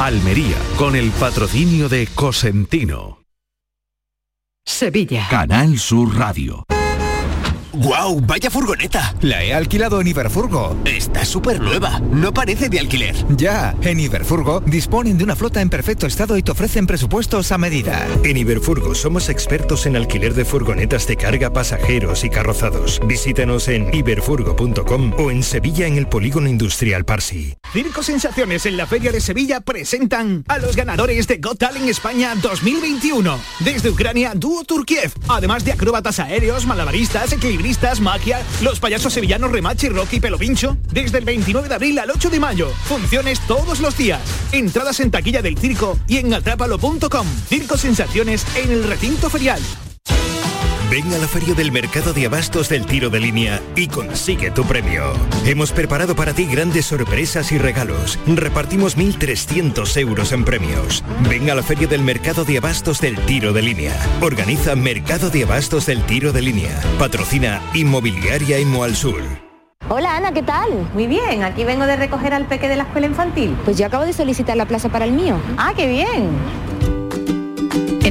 Almería, con el patrocinio de Cosentino. Sevilla. Canal Sur Radio. ¡Guau! ¡Vaya furgoneta! La he alquilado en Iberfurgo. Está súper nueva. No parece de alquiler. Ya, en Iberfurgo disponen de una flota en perfecto estado y te ofrecen presupuestos a medida. En Iberfurgo somos expertos en alquiler de furgonetas de carga, pasajeros y carrozados. Visítanos en iberfurgo.com o en Sevilla en el Polígono Industrial Parsi. Circo Sensaciones en la Feria de Sevilla presentan a los ganadores de Got Talent España 2021. Desde Ucrania, dúo Turkiev. Además de acróbatas aéreos, malabaristas, equilibristas magia, los payasos sevillanos Remachi, Rocky, Pelo Pincho. Desde el 29 de abril al 8 de mayo. Funciones todos los días. Entradas en taquilla del circo y en atrápalo.com. Circo Sensaciones en el recinto ferial. Ven a la feria del mercado de abastos del tiro de línea y consigue tu premio. Hemos preparado para ti grandes sorpresas y regalos. Repartimos 1.300 euros en premios. Ven a la feria del mercado de abastos del tiro de línea. Organiza Mercado de Abastos del Tiro de Línea. Patrocina Inmobiliaria al Sur. Hola Ana, ¿qué tal? Muy bien, aquí vengo de recoger al peque de la escuela infantil. Pues yo acabo de solicitar la plaza para el mío. Ah, qué bien.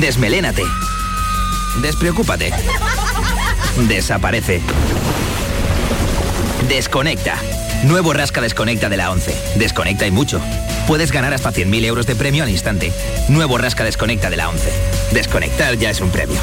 Desmelénate. Despreocúpate. Desaparece. Desconecta. Nuevo Rasca Desconecta de la 11. Desconecta y mucho. Puedes ganar hasta 100.000 euros de premio al instante. Nuevo Rasca Desconecta de la 11. Desconectar ya es un premio.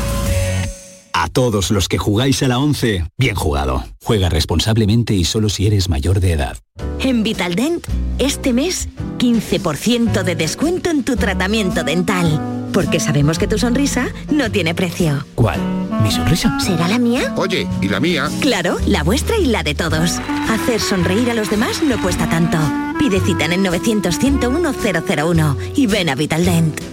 A todos los que jugáis a la 11, bien jugado. Juega responsablemente y solo si eres mayor de edad. En Vitaldent, este mes, 15% de descuento en tu tratamiento dental. Porque sabemos que tu sonrisa no tiene precio. ¿Cuál? ¿Mi sonrisa? ¿Será la mía? Oye, ¿y la mía? Claro, la vuestra y la de todos. Hacer sonreír a los demás no cuesta tanto. Pide cita en el 900 101 001 y ven a Vitaldent.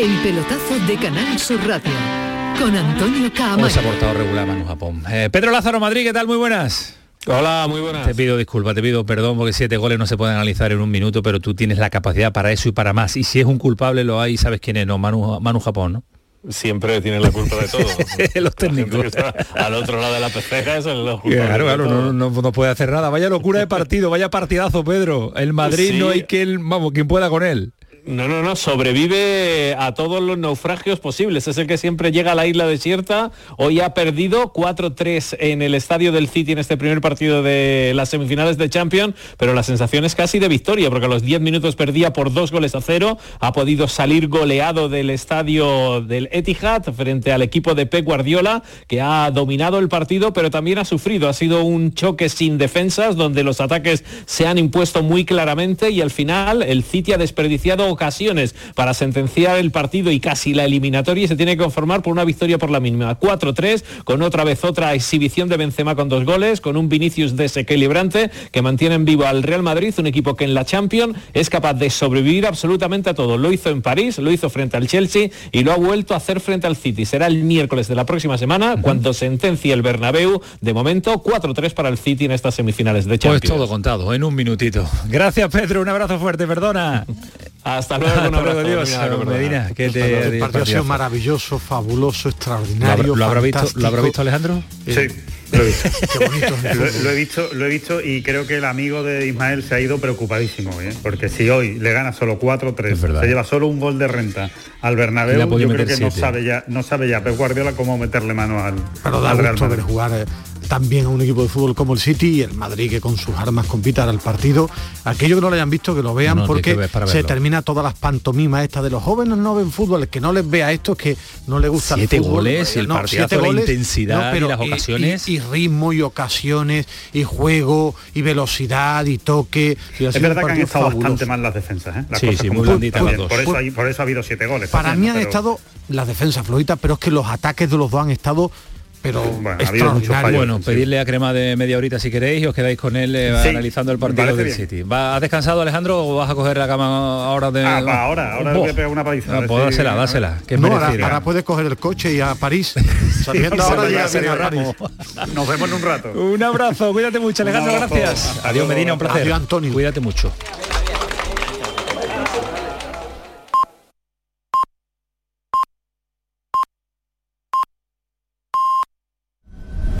El pelotazo de Canal Sur Radio con Antonio Caamaño. Pues ha portado regular Manu Japón. Eh, Pedro Lázaro Madrid, ¿qué tal? Muy buenas. Hola, muy buenas. Te pido disculpas, te pido perdón porque siete goles no se pueden analizar en un minuto, pero tú tienes la capacidad para eso y para más. Y si es un culpable lo hay, sabes quién es, ¿no? Manu, Manu Japón, ¿no? siempre tiene la culpa de todo. los técnicos. Al otro lado de la pesceja es el Claro, claro, no, no, puede hacer nada. Vaya locura de partido, vaya partidazo, Pedro. El Madrid no hay quien, vamos, quien pueda con él. No, no, no, sobrevive a todos los naufragios posibles. Es el que siempre llega a la isla desierta. Hoy ha perdido 4-3 en el estadio del City en este primer partido de las semifinales de Champions, pero la sensación es casi de victoria, porque a los 10 minutos perdía por dos goles a cero. Ha podido salir goleado del estadio del Etihad frente al equipo de Pep Guardiola, que ha dominado el partido, pero también ha sufrido. Ha sido un choque sin defensas, donde los ataques se han impuesto muy claramente y al final el City ha desperdiciado ocasiones para sentenciar el partido y casi la eliminatoria y se tiene que conformar por una victoria por la mínima. 4-3, con otra vez otra exhibición de Benzema con dos goles, con un Vinicius desequilibrante que mantienen vivo al Real Madrid, un equipo que en la Champions es capaz de sobrevivir absolutamente a todo. Lo hizo en París, lo hizo frente al Chelsea y lo ha vuelto a hacer frente al City. Será el miércoles de la próxima semana cuando sentencie el Bernabéu. De momento, 4-3 para el City en estas semifinales de pues Champions. Pues todo contado, en un minutito. Gracias Pedro, un abrazo fuerte, perdona. Hasta luego, un abrazo, Dios. Medina, que te, el partido ha sido maravilloso, fabuloso, extraordinario. ¿Lo, habrá, visto, ¿Lo habrá visto Alejandro? Sí. Lo he visto. lo, he visto, lo he visto y creo que el amigo de Ismael se ha ido preocupadísimo, ¿eh? porque si hoy le gana solo 4-3, se lleva solo un gol de renta al Bernabéu, yo creo que no sabe ya, no sabe ya Pep Guardiola cómo meterle mano al, Pero da Real Madrid. jugar eh, también a un equipo de fútbol como el City y el Madrid que con sus armas compita al partido. Aquellos que no lo hayan visto que lo vean porque se termina todas las pantomimas estas de los jóvenes no ven fútbol, el que no les vea esto es que no le gusta siete el fútbol. goles y el partidazo, la intensidad y las ocasiones. Y, ritmo y ocasiones y juego y velocidad y toque. es verdad que han estado bastante mal las defensas, ¿eh? sí, sí, muy blanditas por, eso por eso ha habido siete goles. Para mí han estado las defensas flojitas, pero es que los ataques de los dos han estado pero bueno, bueno pedirle a Crema de media horita si queréis y os quedáis con él eh, analizando el partido del City. ¿Va, ¿Has descansado Alejandro o vas a coger la cama ahora de ah, ahora ahora voy a pegar una paliza ah, pues dásela dásela no, ahora, puedes coger el coche y a París. Saliendo ahora ya nos vemos en un rato. Un abrazo cuídate mucho Alejandro gracias. Adiós Medina un placer. Adiós Antonio. Cuídate mucho